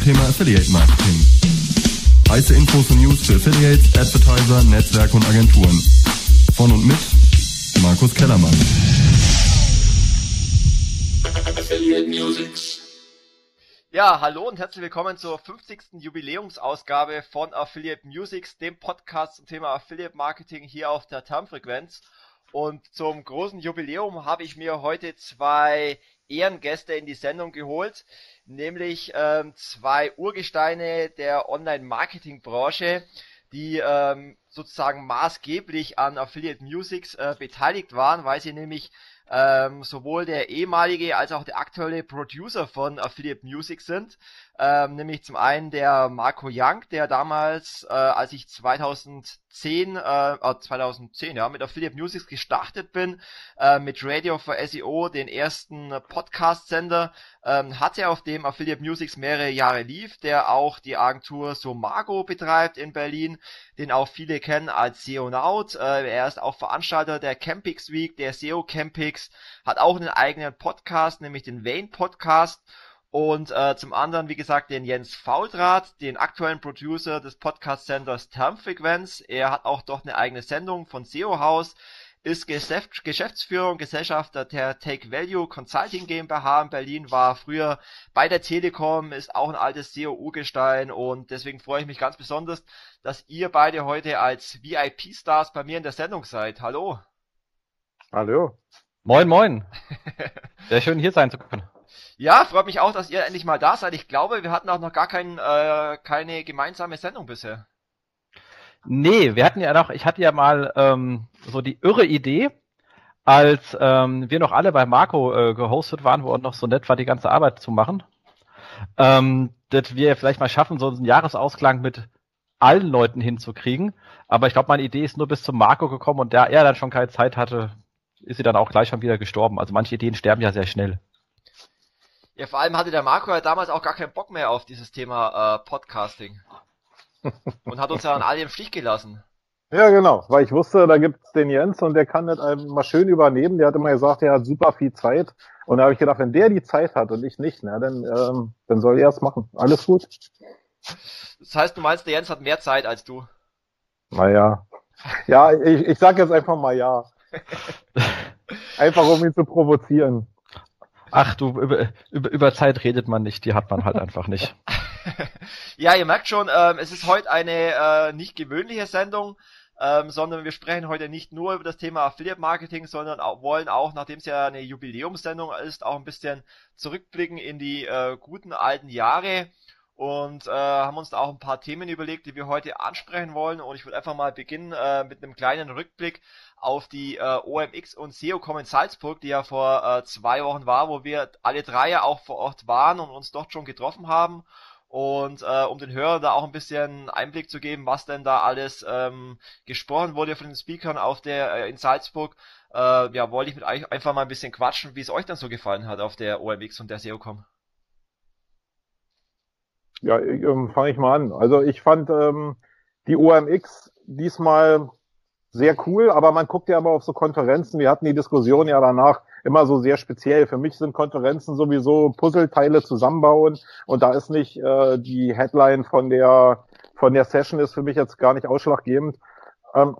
zum Thema Affiliate Marketing. Heiße Infos und News für Affiliates, Advertiser, Netzwerke und Agenturen. Von und mit Markus Kellermann. Affiliate Musics. Ja, hallo und herzlich willkommen zur 50. Jubiläumsausgabe von Affiliate Musics, dem Podcast zum Thema Affiliate Marketing hier auf der Termfrequenz. Und zum großen Jubiläum habe ich mir heute zwei Ehrengäste in die Sendung geholt, nämlich ähm, zwei Urgesteine der Online-Marketing-Branche, die ähm, sozusagen maßgeblich an Affiliate Musics äh, beteiligt waren, weil sie nämlich ähm, sowohl der ehemalige als auch der aktuelle Producer von Affiliate Music sind. Ähm, nämlich zum einen der Marco Young, der damals, äh, als ich 2010, äh, 2010 ja, mit Affiliate Music gestartet bin, äh, mit Radio for SEO den ersten Podcast-Sender ähm, hatte, auf dem Affiliate Music mehrere Jahre lief, der auch die Agentur Somago betreibt in Berlin, den auch viele kennen als SEOnaut. Äh, er ist auch Veranstalter der Campix Week, der SEO Campix, hat auch einen eigenen Podcast, nämlich den Vane Podcast und äh, zum anderen, wie gesagt, den Jens Fauldraht, den aktuellen Producer des Podcast-Senders Termfrequenz. Er hat auch dort eine eigene Sendung von SEO House, ist Geschäftsführer und Gesellschafter der Take Value Consulting GmbH in Berlin, war früher bei der Telekom, ist auch ein altes SEO-Urgestein und deswegen freue ich mich ganz besonders, dass ihr beide heute als VIP-Stars bei mir in der Sendung seid. Hallo. Hallo. Moin, moin. Sehr schön hier sein zu können. Ja, freut mich auch, dass ihr endlich mal da seid. Ich glaube, wir hatten auch noch gar kein, äh, keine gemeinsame Sendung bisher. Nee, wir hatten ja noch, ich hatte ja mal ähm, so die irre Idee, als ähm, wir noch alle bei Marco äh, gehostet waren, wo er noch so nett war, die ganze Arbeit zu machen, ähm, dass wir vielleicht mal schaffen, so einen Jahresausklang mit allen Leuten hinzukriegen. Aber ich glaube, meine Idee ist nur bis zum Marco gekommen und da er dann schon keine Zeit hatte, ist sie dann auch gleich schon wieder gestorben. Also manche Ideen sterben ja sehr schnell. Ja, vor allem hatte der Marco ja damals auch gar keinen Bock mehr auf dieses Thema äh, Podcasting. und hat uns ja an alle im Stich gelassen. Ja, genau, weil ich wusste, da gibt's den Jens und der kann das mal schön übernehmen. Der hat immer gesagt, er hat super viel Zeit. Und da habe ich gedacht, wenn der die Zeit hat und ich nicht, na, dann, ähm, dann soll er es machen. Alles gut. Das heißt, du meinst, der Jens hat mehr Zeit als du? Naja. Ja, ich, ich sag jetzt einfach mal ja. einfach um ihn zu provozieren. Ach du, über, über, über Zeit redet man nicht, die hat man halt einfach nicht. ja, ihr merkt schon, ähm, es ist heute eine äh, nicht gewöhnliche Sendung, ähm, sondern wir sprechen heute nicht nur über das Thema Affiliate Marketing, sondern auch, wollen auch, nachdem es ja eine Jubiläumssendung ist, auch ein bisschen zurückblicken in die äh, guten alten Jahre und äh, haben uns auch ein paar Themen überlegt, die wir heute ansprechen wollen. Und ich würde einfach mal beginnen äh, mit einem kleinen Rückblick auf die äh, OMX und SEOCom in Salzburg, die ja vor äh, zwei Wochen war, wo wir alle drei ja auch vor Ort waren und uns dort schon getroffen haben. Und äh, um den Hörern da auch ein bisschen Einblick zu geben, was denn da alles ähm, gesprochen wurde von den Speakern auf der äh, in Salzburg, äh, ja, wollte ich mit euch einfach mal ein bisschen quatschen, wie es euch dann so gefallen hat auf der OMX und der SEOCom. Ja, ähm, fange ich mal an. Also ich fand ähm, die OMX diesmal sehr cool, aber man guckt ja aber auf so Konferenzen. Wir hatten die Diskussion ja danach immer so sehr speziell. Für mich sind Konferenzen sowieso Puzzleteile zusammenbauen und da ist nicht äh, die Headline von der von der Session ist für mich jetzt gar nicht ausschlaggebend. Ähm,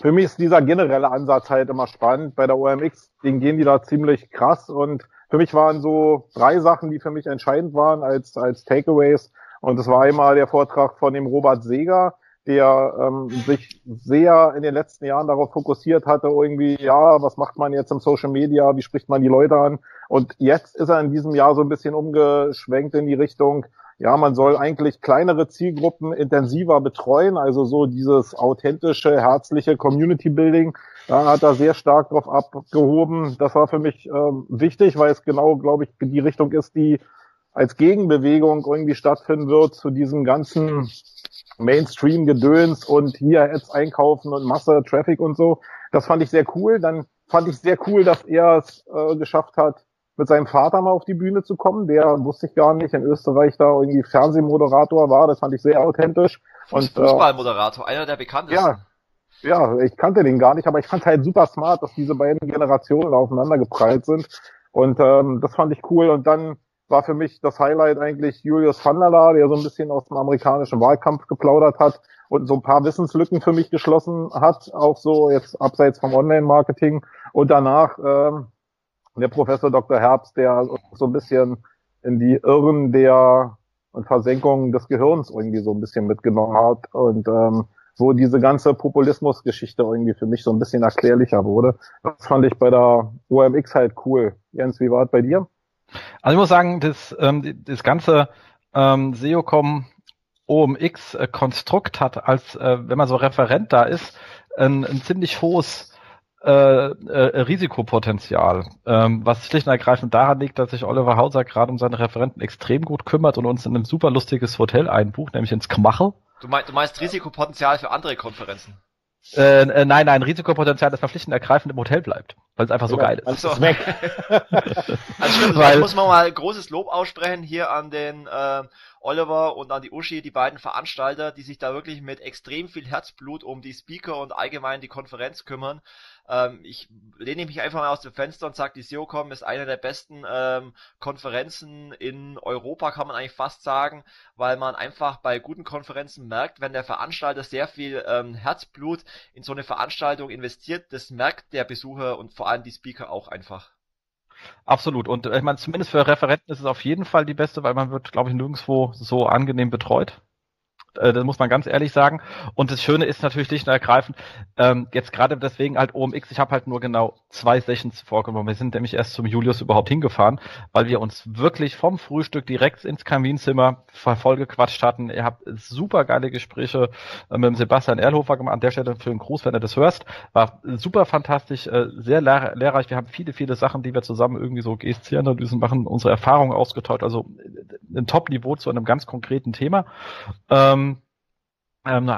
für mich ist dieser generelle Ansatz halt immer spannend. Bei der OMX, den gehen die da ziemlich krass und für mich waren so drei Sachen, die für mich entscheidend waren als als Takeaways. Und das war einmal der Vortrag von dem Robert Seger, der ähm, sich sehr in den letzten Jahren darauf fokussiert hatte, irgendwie, ja, was macht man jetzt im Social Media, wie spricht man die Leute an? Und jetzt ist er in diesem Jahr so ein bisschen umgeschwenkt in die Richtung, ja, man soll eigentlich kleinere Zielgruppen intensiver betreuen, also so dieses authentische, herzliche Community Building. Da hat er sehr stark drauf abgehoben. Das war für mich ähm, wichtig, weil es genau, glaube ich, die Richtung ist, die als Gegenbewegung irgendwie stattfinden wird zu diesem ganzen Mainstream-Gedöns und hier Ads einkaufen und Masse, Traffic und so. Das fand ich sehr cool. Dann fand ich sehr cool, dass er es äh, geschafft hat, mit seinem Vater mal auf die Bühne zu kommen. Der wusste ich gar nicht in Österreich da irgendwie Fernsehmoderator war. Das fand ich sehr authentisch. Und äh, Fußballmoderator, einer der bekanntesten. Ja, ja, ich kannte den gar nicht, aber ich fand halt super smart, dass diese beiden Generationen aufeinander geprallt sind. Und ähm, das fand ich cool. Und dann war für mich das Highlight eigentlich Julius van der so ein bisschen aus dem amerikanischen Wahlkampf geplaudert hat und so ein paar Wissenslücken für mich geschlossen hat, auch so jetzt abseits vom Online-Marketing. Und danach ähm, der Professor Dr. Herbst, der so ein bisschen in die Irren der und Versenkung des Gehirns irgendwie so ein bisschen mitgenommen hat und ähm, wo diese ganze Populismusgeschichte irgendwie für mich so ein bisschen erklärlicher wurde. Das fand ich bei der OMX halt cool. Jens, wie war es bei dir? Also ich muss sagen, das, ähm, das ganze ähm, SEOCom OMX-Konstrukt hat, als äh, wenn man so Referent da ist, ein, ein ziemlich hohes äh, äh, Risikopotenzial, ähm, was schlicht und ergreifend daran liegt, dass sich Oliver Hauser gerade um seine Referenten extrem gut kümmert und uns in ein super lustiges Hotel einbucht, nämlich ins Kmachel. Du, mein, du meinst Risikopotenzial für andere Konferenzen? Äh, äh, nein, nein, Risikopotenzial, das verpflichtend ergreifend im Hotel bleibt, weil es einfach so ja, geil ist. Also, ist weg. also stimmt, weil, muss man mal großes Lob aussprechen hier an den äh, Oliver und an die Uschi, die beiden Veranstalter, die sich da wirklich mit extrem viel Herzblut um die Speaker und allgemein die Konferenz kümmern. Ähm, ich lehne mich einfach mal aus dem Fenster und sage, die SEOCom ist eine der besten ähm, Konferenzen in Europa, kann man eigentlich fast sagen, weil man einfach bei guten Konferenzen merkt, wenn der Veranstalter sehr viel ähm, Herzblut in so eine Veranstaltung investiert, das merkt der Besucher und vor allem die Speaker auch einfach. Absolut. Und äh, ich meine, zumindest für Referenten ist es auf jeden Fall die beste, weil man wird, glaube ich, nirgendwo so angenehm betreut. Äh, das muss man ganz ehrlich sagen. Und das Schöne ist natürlich schlicht und ergreifend, ähm, jetzt gerade deswegen halt OMX, ich habe halt nur genau zwei Sessions vorgenommen. Wir sind nämlich erst zum Julius überhaupt hingefahren, weil wir uns wirklich vom Frühstück direkt ins Kaminzimmer vollgequatscht hatten. Ihr habt super geile Gespräche äh, mit dem Sebastian Erlhofer gemacht. An der Stelle für einen Gruß, wenn du das hörst. War super fantastisch, äh, sehr lehr lehrreich. Wir haben viele, viele Sachen, die wir zusammen irgendwie so GSC-Analysen machen, unsere Erfahrungen ausgetauscht. Also ein Top-Niveau zu einem ganz konkreten Thema. Ähm, ähm,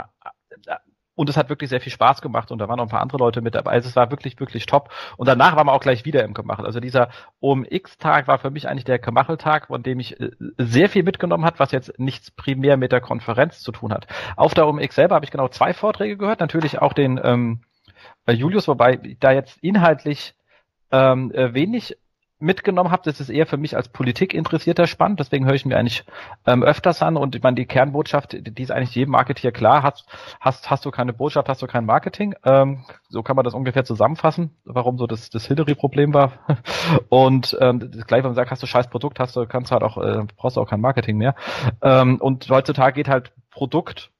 und es hat wirklich sehr viel Spaß gemacht und da waren noch ein paar andere Leute mit dabei. Also es war wirklich, wirklich top. Und danach waren wir auch gleich wieder im Gemachel. Also dieser OMX-Tag war für mich eigentlich der Gemacheltag, von dem ich äh, sehr viel mitgenommen hat, was jetzt nichts primär mit der Konferenz zu tun hat. Auf der OMX selber habe ich genau zwei Vorträge gehört, natürlich auch den ähm, Julius, wobei da jetzt inhaltlich ähm, äh, wenig mitgenommen habe, das ist eher für mich als Politik interessierter spannend, deswegen höre ich mir eigentlich ähm, öfters an. Und ich meine, die Kernbotschaft, die ist eigentlich jedem Marketeer klar, hast, hast, hast du keine Botschaft, hast du kein Marketing, ähm, so kann man das ungefähr zusammenfassen, warum so das, das Hillary-Problem war. Und ähm, das gleiche, wenn man sagt, hast du scheiß Produkt, hast du, kannst halt auch, äh, brauchst du auch kein Marketing mehr. Ähm, und heutzutage geht halt Produkt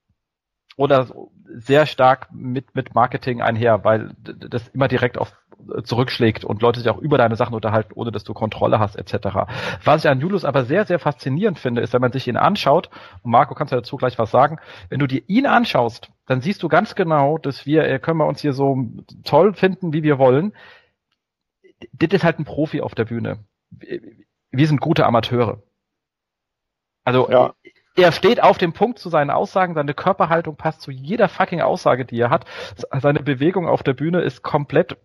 oder sehr stark mit, mit Marketing einher, weil das immer direkt auf zurückschlägt und Leute sich auch über deine Sachen unterhalten, ohne dass du Kontrolle hast, etc. Was ich an Julius aber sehr, sehr faszinierend finde, ist, wenn man sich ihn anschaut, und Marco kannst du dazu gleich was sagen, wenn du dir ihn anschaust, dann siehst du ganz genau, dass wir, äh, können wir uns hier so toll finden, wie wir wollen. Das ist halt ein Profi auf der Bühne. Wir sind gute Amateure. Also ja. er steht auf dem Punkt zu seinen Aussagen, seine Körperhaltung passt zu jeder fucking Aussage, die er hat. Seine Bewegung auf der Bühne ist komplett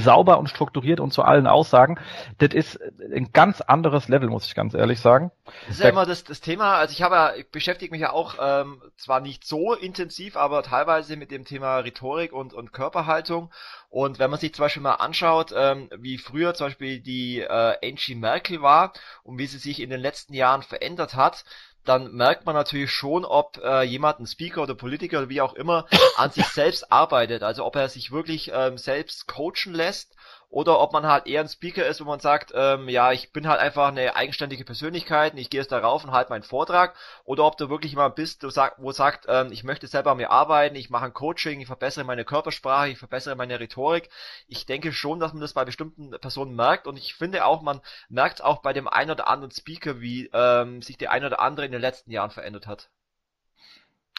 sauber und strukturiert und zu allen Aussagen. Das ist ein ganz anderes Level, muss ich ganz ehrlich sagen. Das ist ja immer das, das Thema, also ich habe ja, ich beschäftige mich ja auch ähm, zwar nicht so intensiv, aber teilweise mit dem Thema Rhetorik und, und Körperhaltung. Und wenn man sich zum Beispiel mal anschaut, ähm, wie früher zum Beispiel die äh, Angie Merkel war und wie sie sich in den letzten Jahren verändert hat, dann merkt man natürlich schon, ob äh, jemand, ein Speaker oder Politiker oder wie auch immer, an sich selbst arbeitet. Also ob er sich wirklich ähm, selbst coachen lässt oder ob man halt eher ein Speaker ist, wo man sagt, ähm, ja, ich bin halt einfach eine eigenständige Persönlichkeit und ich gehe jetzt darauf und halte meinen Vortrag, oder ob du wirklich jemand bist, du sag, wo sagt, ähm, ich möchte selber an mir arbeiten, ich mache ein Coaching, ich verbessere meine Körpersprache, ich verbessere meine Rhetorik. Ich denke schon, dass man das bei bestimmten Personen merkt und ich finde auch, man merkt auch bei dem einen oder anderen Speaker, wie ähm, sich der eine oder andere in den letzten Jahren verändert hat.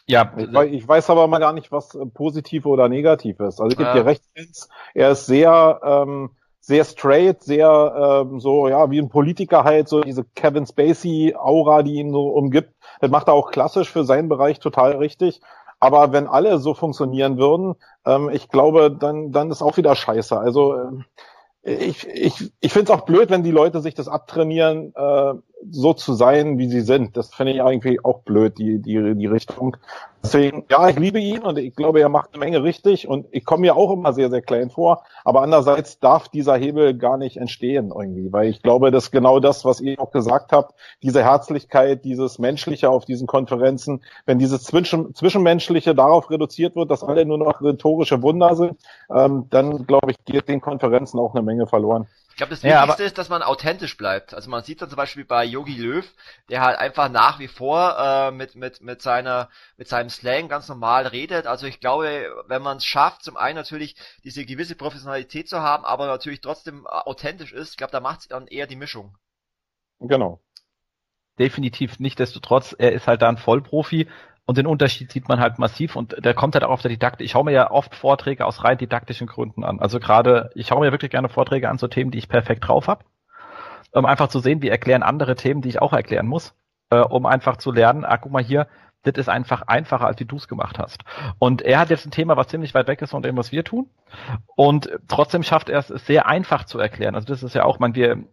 Ja, ich weiß, ich weiß aber mal gar nicht, was äh, positiv oder negativ ist. Also ich gebe ja. dir recht, er ist sehr, ähm, sehr straight, sehr ähm, so, ja, wie ein Politiker halt, so diese Kevin Spacey-Aura, die ihn so umgibt. Das macht er auch klassisch für seinen Bereich total richtig. Aber wenn alle so funktionieren würden, ähm, ich glaube, dann, dann ist auch wieder scheiße. Also äh, ich, ich, ich finde es auch blöd, wenn die Leute sich das abtrainieren, äh, so zu sein, wie sie sind. Das finde ich irgendwie auch blöd, die, die, die Richtung. Deswegen, ja, ich liebe ihn und ich glaube, er macht eine Menge richtig und ich komme mir auch immer sehr, sehr klein vor. Aber andererseits darf dieser Hebel gar nicht entstehen irgendwie, weil ich glaube, dass genau das, was ihr auch gesagt habt, diese Herzlichkeit, dieses Menschliche auf diesen Konferenzen, wenn dieses Zwischen Zwischenmenschliche darauf reduziert wird, dass alle nur noch rhetorische Wunder sind, ähm, dann glaube ich, geht den Konferenzen auch eine Menge verloren. Ich glaube, das ja, Wichtigste ist, dass man authentisch bleibt. Also man sieht dann zum Beispiel bei Yogi Löw, der halt einfach nach wie vor äh, mit, mit, mit, seiner, mit seinem Slang ganz normal redet. Also ich glaube, wenn man es schafft, zum einen natürlich diese gewisse Professionalität zu haben, aber natürlich trotzdem authentisch ist, ich glaube, da macht es dann eher die Mischung. Genau. Definitiv nicht, desto trotz, er ist halt da ein Vollprofi, und den Unterschied sieht man halt massiv und der kommt halt auch auf der Didaktik. Ich schaue mir ja oft Vorträge aus rein didaktischen Gründen an. Also gerade, ich schaue mir wirklich gerne Vorträge an zu Themen, die ich perfekt drauf habe. Um einfach zu sehen, wie erklären andere Themen, die ich auch erklären muss. Äh, um einfach zu lernen, ah, guck mal hier, das ist einfach einfacher, als wie du es gemacht hast. Und er hat jetzt ein Thema, was ziemlich weit weg ist von dem, was wir tun. Und trotzdem schafft er es sehr einfach zu erklären. Also das ist ja auch, man, wir,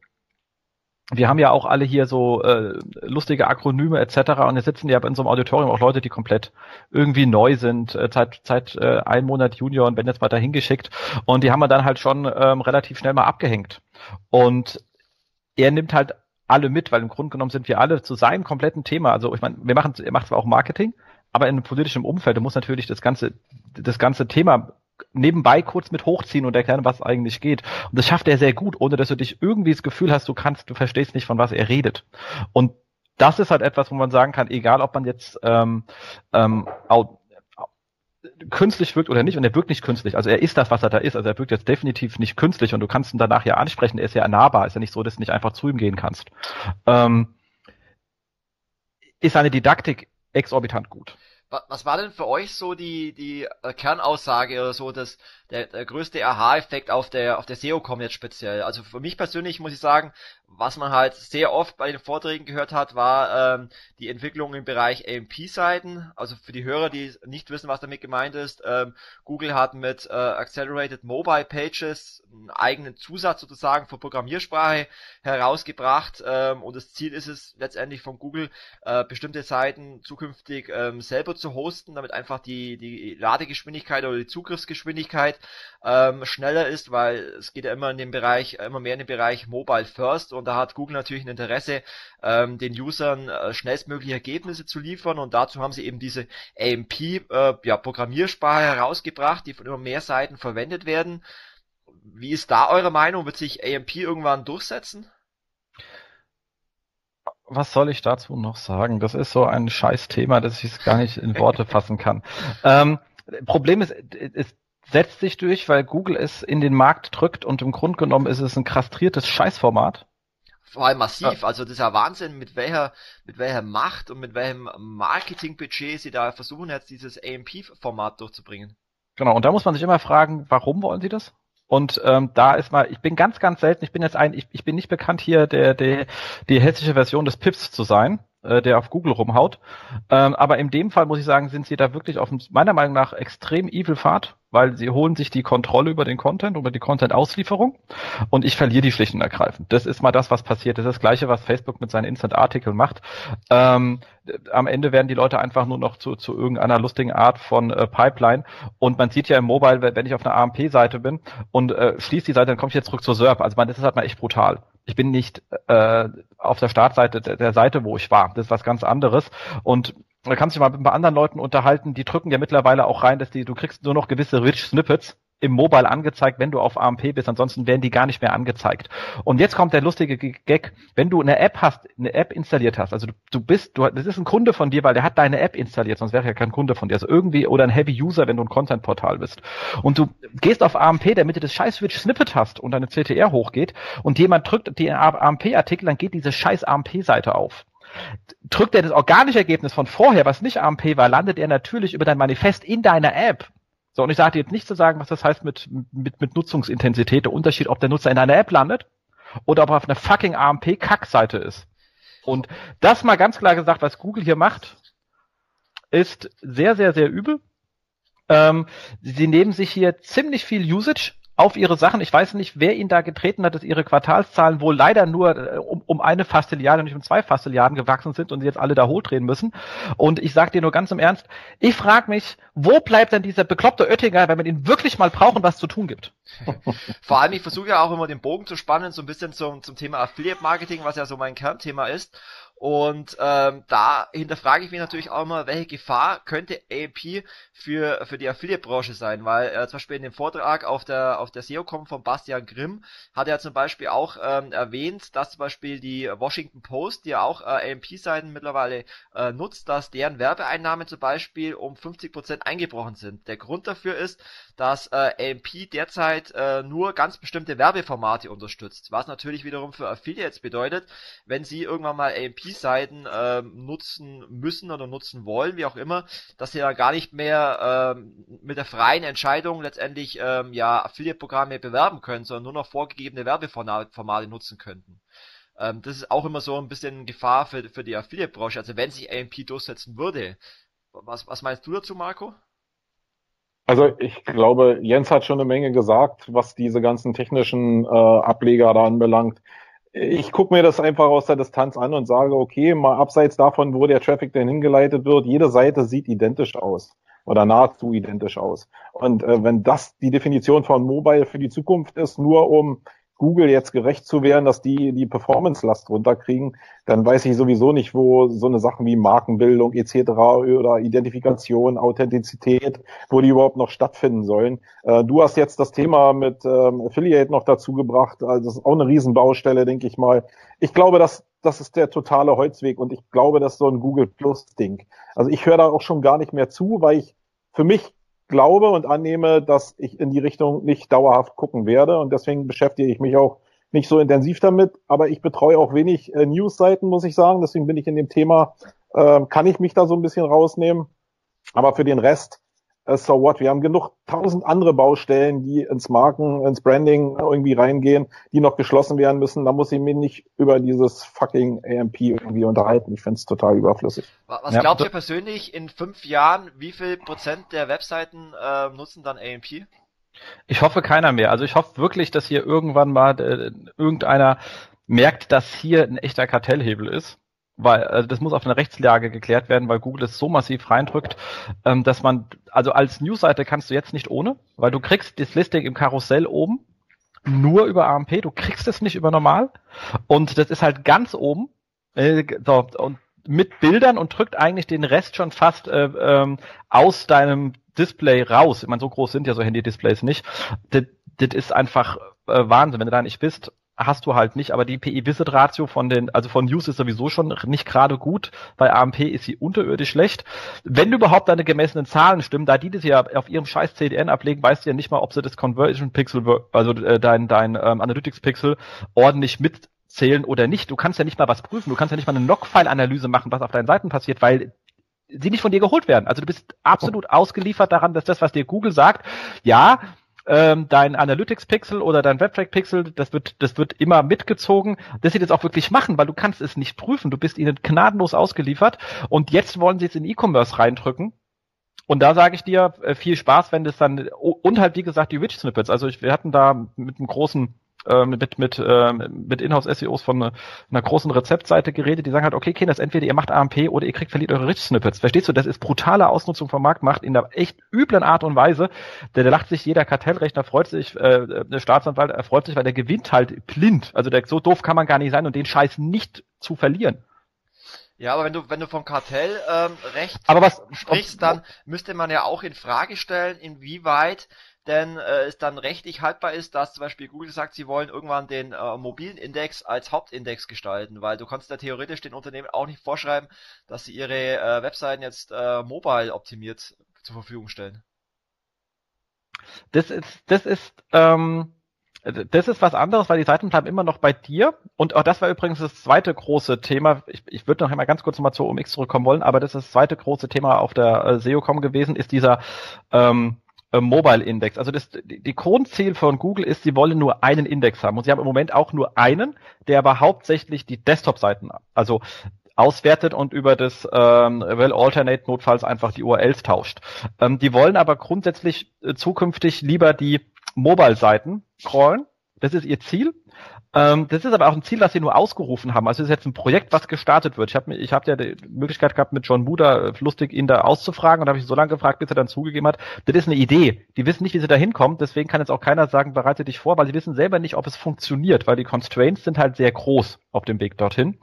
wir haben ja auch alle hier so äh, lustige Akronyme etc. Und jetzt sitzen ja in so einem Auditorium auch Leute, die komplett irgendwie neu sind, äh, seit, seit äh, einem Monat Junior und werden jetzt mal dahin geschickt. Und die haben wir dann halt schon ähm, relativ schnell mal abgehängt. Und er nimmt halt alle mit, weil im Grunde genommen sind wir alle zu seinem kompletten Thema. Also ich meine, wir machen, er macht zwar auch Marketing, aber in einem politischen Umfeld, muss natürlich das ganze, das ganze Thema nebenbei kurz mit hochziehen und erklären, was eigentlich geht. Und das schafft er sehr gut, ohne dass du dich irgendwie das Gefühl hast, du kannst, du verstehst nicht, von was er redet. Und das ist halt etwas, wo man sagen kann, egal ob man jetzt ähm, ähm, künstlich wirkt oder nicht, und er wirkt nicht künstlich. Also er ist das, was er da ist. Also er wirkt jetzt definitiv nicht künstlich und du kannst ihn danach ja ansprechen. Er ist ja nahbar. Ist ja nicht so, dass du nicht einfach zu ihm gehen kannst. Ähm, ist seine Didaktik exorbitant gut. Was war denn für euch so die, die äh, Kernaussage oder so, dass der, der größte Aha-Effekt auf der, auf der SEO-Com jetzt speziell? Also für mich persönlich muss ich sagen, was man halt sehr oft bei den Vorträgen gehört hat, war ähm, die Entwicklung im Bereich AMP-Seiten. Also für die Hörer, die nicht wissen, was damit gemeint ist, ähm, Google hat mit äh, Accelerated Mobile Pages einen eigenen Zusatz sozusagen für Programmiersprache herausgebracht ähm, und das Ziel ist es letztendlich von Google, äh, bestimmte Seiten zukünftig ähm, selber zu hosten, damit einfach die, die Ladegeschwindigkeit oder die Zugriffsgeschwindigkeit ähm, schneller ist, weil es geht ja immer in den Bereich, immer mehr in den Bereich Mobile First und da hat Google natürlich ein Interesse, ähm, den Usern äh, schnellstmögliche Ergebnisse zu liefern und dazu haben sie eben diese AMP äh, ja, Programmiersprache herausgebracht, die von immer mehr Seiten verwendet werden. Wie ist da eure Meinung? Wird sich AMP irgendwann durchsetzen? was soll ich dazu noch sagen? Das ist so ein scheiß Thema, dass ich es gar nicht in Worte fassen kann. Ähm, Problem ist, es setzt sich durch, weil Google es in den Markt drückt und im Grunde genommen ist es ein kastriertes Scheißformat. Vor allem massiv, ja. also das ist ja Wahnsinn, mit welcher, mit welcher Macht und mit welchem Marketingbudget sie da versuchen jetzt dieses AMP-Format durchzubringen. Genau, und da muss man sich immer fragen, warum wollen sie das? Und ähm, da ist mal, ich bin ganz, ganz selten, ich bin jetzt ein, ich, ich bin nicht bekannt hier der, der die hessische Version des Pips zu sein äh, der auf Google rumhaut. Ähm, aber in dem Fall muss ich sagen, sind sie da wirklich auf meiner Meinung nach extrem evil Fahrt, weil sie holen sich die Kontrolle über den Content, über die Content-Auslieferung und ich verliere die schlicht und ergreifend. Das ist mal das, was passiert. Das ist das Gleiche, was Facebook mit seinen Instant-Artikeln macht. Ähm, am Ende werden die Leute einfach nur noch zu, zu irgendeiner lustigen Art von äh, Pipeline und man sieht ja im Mobile, wenn ich auf einer AMP-Seite bin und äh, schließe die Seite, dann komme ich jetzt zurück zur SERP. Also man, das ist halt mal echt brutal ich bin nicht äh, auf der Startseite der, der Seite, wo ich war. Das ist was ganz anderes. Und da kannst du dich mal mit ein paar anderen Leuten unterhalten, die drücken ja mittlerweile auch rein, dass die, du kriegst nur noch gewisse Rich Snippets im Mobile angezeigt, wenn du auf AMP bist, ansonsten werden die gar nicht mehr angezeigt. Und jetzt kommt der lustige Gag, wenn du eine App hast, eine App installiert hast, also du, du bist, du, das ist ein Kunde von dir, weil der hat deine App installiert, sonst wäre ja kein Kunde von dir, also irgendwie, oder ein Heavy User, wenn du ein Content-Portal bist. Und du gehst auf AMP, damit du das scheiß Switch Snippet hast und deine CTR hochgeht und jemand drückt den AMP-Artikel, dann geht diese scheiß AMP-Seite auf drückt er das organische Ergebnis von vorher, was nicht AMP war, landet er natürlich über dein Manifest in deiner App. So, und ich sage jetzt nicht zu sagen, was das heißt mit, mit, mit Nutzungsintensität, der Unterschied, ob der Nutzer in einer App landet oder ob er auf einer fucking AMP-Kackseite ist. Und das mal ganz klar gesagt, was Google hier macht, ist sehr, sehr, sehr übel. Ähm, sie nehmen sich hier ziemlich viel Usage auf ihre Sachen. Ich weiß nicht, wer ihnen da getreten hat, dass ihre Quartalszahlen wohl leider nur äh, um, um eine Fastilliarde, nicht um zwei Fastilliarden gewachsen sind und sie jetzt alle da hochdrehen müssen. Und ich sag dir nur ganz im Ernst, ich frage mich, wo bleibt denn dieser bekloppte Oettinger, wenn man ihn wirklich mal braucht und was zu tun gibt? Vor allem, ich versuche ja auch immer den Bogen zu spannen, so ein bisschen zum, zum Thema Affiliate Marketing, was ja so mein Kernthema ist. Und ähm, da hinterfrage ich mich natürlich auch immer, welche Gefahr könnte AMP für, für die Affiliate-Branche sein, weil äh, zum Beispiel in dem Vortrag auf der auf der SEO-Com von Bastian Grimm hat er zum Beispiel auch ähm, erwähnt, dass zum Beispiel die Washington Post, die ja auch äh, AMP-Seiten mittlerweile äh, nutzt, dass deren Werbeeinnahmen zum Beispiel um 50% eingebrochen sind. Der Grund dafür ist, dass äh, AMP derzeit äh, nur ganz bestimmte Werbeformate unterstützt, was natürlich wiederum für Affiliates bedeutet, wenn sie irgendwann mal AMP-Seiten äh, nutzen müssen oder nutzen wollen, wie auch immer, dass sie da gar nicht mehr äh, mit der freien Entscheidung letztendlich äh, ja Affiliate-Programme bewerben können, sondern nur noch vorgegebene Werbeformate nutzen könnten. Ähm, das ist auch immer so ein bisschen Gefahr für, für die Affiliate-Branche, also wenn sich AMP durchsetzen würde. Was, was meinst du dazu, Marco? Also ich glaube, Jens hat schon eine Menge gesagt, was diese ganzen technischen äh, Ableger da anbelangt. Ich gucke mir das einfach aus der Distanz an und sage, okay, mal abseits davon, wo der Traffic denn hingeleitet wird, jede Seite sieht identisch aus oder nahezu identisch aus. Und äh, wenn das die Definition von Mobile für die Zukunft ist, nur um Google jetzt gerecht zu werden, dass die die Performance-Last runterkriegen, dann weiß ich sowieso nicht, wo so eine Sachen wie Markenbildung etc. oder Identifikation, Authentizität, wo die überhaupt noch stattfinden sollen. Äh, du hast jetzt das Thema mit ähm, Affiliate noch dazu gebracht. Also das ist auch eine Riesenbaustelle, denke ich mal. Ich glaube, dass das ist der totale Holzweg und ich glaube, das ist so ein Google Plus Ding. Also ich höre da auch schon gar nicht mehr zu, weil ich für mich glaube und annehme, dass ich in die Richtung nicht dauerhaft gucken werde. Und deswegen beschäftige ich mich auch nicht so intensiv damit, aber ich betreue auch wenig äh, News-Seiten, muss ich sagen, deswegen bin ich in dem Thema, äh, kann ich mich da so ein bisschen rausnehmen, aber für den Rest so what, wir haben genug tausend andere Baustellen, die ins Marken, ins Branding irgendwie reingehen, die noch geschlossen werden müssen. Da muss ich mich nicht über dieses fucking AMP irgendwie unterhalten. Ich finde es total überflüssig. Was ja. glaubt ihr persönlich in fünf Jahren, wie viel Prozent der Webseiten äh, nutzen dann AMP? Ich hoffe keiner mehr. Also ich hoffe wirklich, dass hier irgendwann mal äh, irgendeiner merkt, dass hier ein echter Kartellhebel ist weil also das muss auf eine Rechtslage geklärt werden, weil Google es so massiv reindrückt, ähm, dass man, also als Newsseite kannst du jetzt nicht ohne, weil du kriegst das Listing im Karussell oben nur über AMP, du kriegst es nicht über normal und das ist halt ganz oben äh, so, und mit Bildern und drückt eigentlich den Rest schon fast äh, ähm, aus deinem Display raus. Ich meine, so groß sind ja so Handy-Displays nicht. Das, das ist einfach äh, Wahnsinn, wenn du da nicht bist hast du halt nicht, aber die PI-Visit-Ratio von den, also von News ist sowieso schon nicht gerade gut. Bei AMP ist sie unterirdisch schlecht. Wenn überhaupt deine gemessenen Zahlen stimmen, da die das ja auf ihrem scheiß CDN ablegen, weißt du ja nicht mal, ob sie das Conversion Pixel, also äh, dein, dein ähm, Analytics Pixel ordentlich mitzählen oder nicht. Du kannst ja nicht mal was prüfen. Du kannst ja nicht mal eine Logfile-Analyse machen, was auf deinen Seiten passiert, weil sie nicht von dir geholt werden. Also du bist absolut ausgeliefert daran, dass das, was dir Google sagt, ja, ähm, dein Analytics-Pixel oder dein WebTrack-Pixel, das wird, das wird immer mitgezogen, dass sie das auch wirklich machen, weil du kannst es nicht prüfen, du bist ihnen gnadenlos ausgeliefert. Und jetzt wollen sie es in E-Commerce reindrücken. Und da sage ich dir, äh, viel Spaß, wenn das dann, und halt wie gesagt die Rich-Snippets, also ich, wir hatten da mit einem großen äh, mit mit äh, mit Inhouse-SEOs von einer, einer großen Rezeptseite geredet, die sagen halt, okay, Kinders, entweder ihr macht AMP oder ihr kriegt verliert eure Rich-Snippets. Verstehst du? Das ist brutale Ausnutzung von Marktmacht in einer echt üblen Art und Weise. Der, der lacht sich jeder Kartellrechner, freut sich, äh, der Staatsanwalt erfreut sich, weil der gewinnt halt blind. Also der, so doof kann man gar nicht sein und den Scheiß nicht zu verlieren. Ja, aber wenn du wenn du vom Kartellrecht ähm, aber was, sprichst, dann müsste man ja auch in Frage stellen, inwieweit denn äh, es dann rechtlich haltbar ist, dass zum Beispiel Google sagt, sie wollen irgendwann den äh, mobilen Index als Hauptindex gestalten, weil du kannst da theoretisch den Unternehmen auch nicht vorschreiben, dass sie ihre äh, Webseiten jetzt äh, mobile optimiert zur Verfügung stellen. Das ist, das ist, ähm, das ist was anderes, weil die Seiten bleiben immer noch bei dir. Und auch das war übrigens das zweite große Thema. Ich, ich würde noch einmal ganz kurz nochmal zur OMX zurückkommen wollen, aber das ist das zweite große Thema auf der äh, SEOCom gewesen, ist dieser ähm, äh, Mobile Index. Also das, die Grundziel von Google ist, sie wollen nur einen Index haben. Und sie haben im Moment auch nur einen, der aber hauptsächlich die Desktop-Seiten, also auswertet und über das ähm, Well Alternate notfalls einfach die URLs tauscht. Ähm, die wollen aber grundsätzlich äh, zukünftig lieber die Mobile-Seiten crawlen. Das ist ihr Ziel. Ähm, das ist aber auch ein Ziel, was sie nur ausgerufen haben. Also es ist jetzt ein Projekt, was gestartet wird. Ich habe ich hab ja die Möglichkeit gehabt, mit John Buda äh, lustig ihn da auszufragen und habe ich so lange gefragt, bis er dann zugegeben hat, das ist eine Idee. Die wissen nicht, wie sie da hinkommen, deswegen kann jetzt auch keiner sagen, bereite dich vor, weil sie wissen selber nicht, ob es funktioniert, weil die Constraints sind halt sehr groß auf dem Weg dorthin.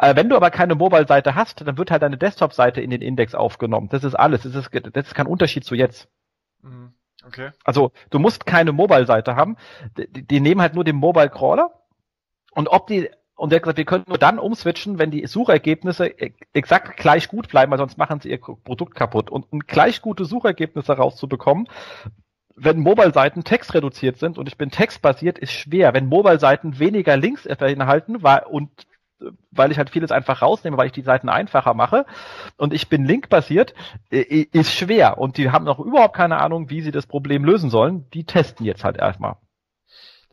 Äh, wenn du aber keine Mobile-Seite hast, dann wird halt deine Desktop-Seite in den Index aufgenommen. Das ist alles. Das ist, das ist kein Unterschied zu jetzt. Mhm. Okay. Also du musst keine Mobile-Seite haben. Die, die, nehmen halt nur den Mobile-Crawler und ob die und der hat gesagt, wir können nur dann umswitchen, wenn die Suchergebnisse e, exakt gleich gut bleiben, weil sonst machen sie ihr Produkt kaputt. Und um gleich gute Suchergebnisse rauszubekommen, wenn Mobile-Seiten textreduziert sind und ich bin textbasiert, ist schwer. Wenn Mobile-Seiten weniger Links enthalten und weil ich halt vieles einfach rausnehme, weil ich die Seiten einfacher mache und ich bin linkbasiert, ist schwer und die haben noch überhaupt keine Ahnung, wie sie das Problem lösen sollen. Die testen jetzt halt erstmal.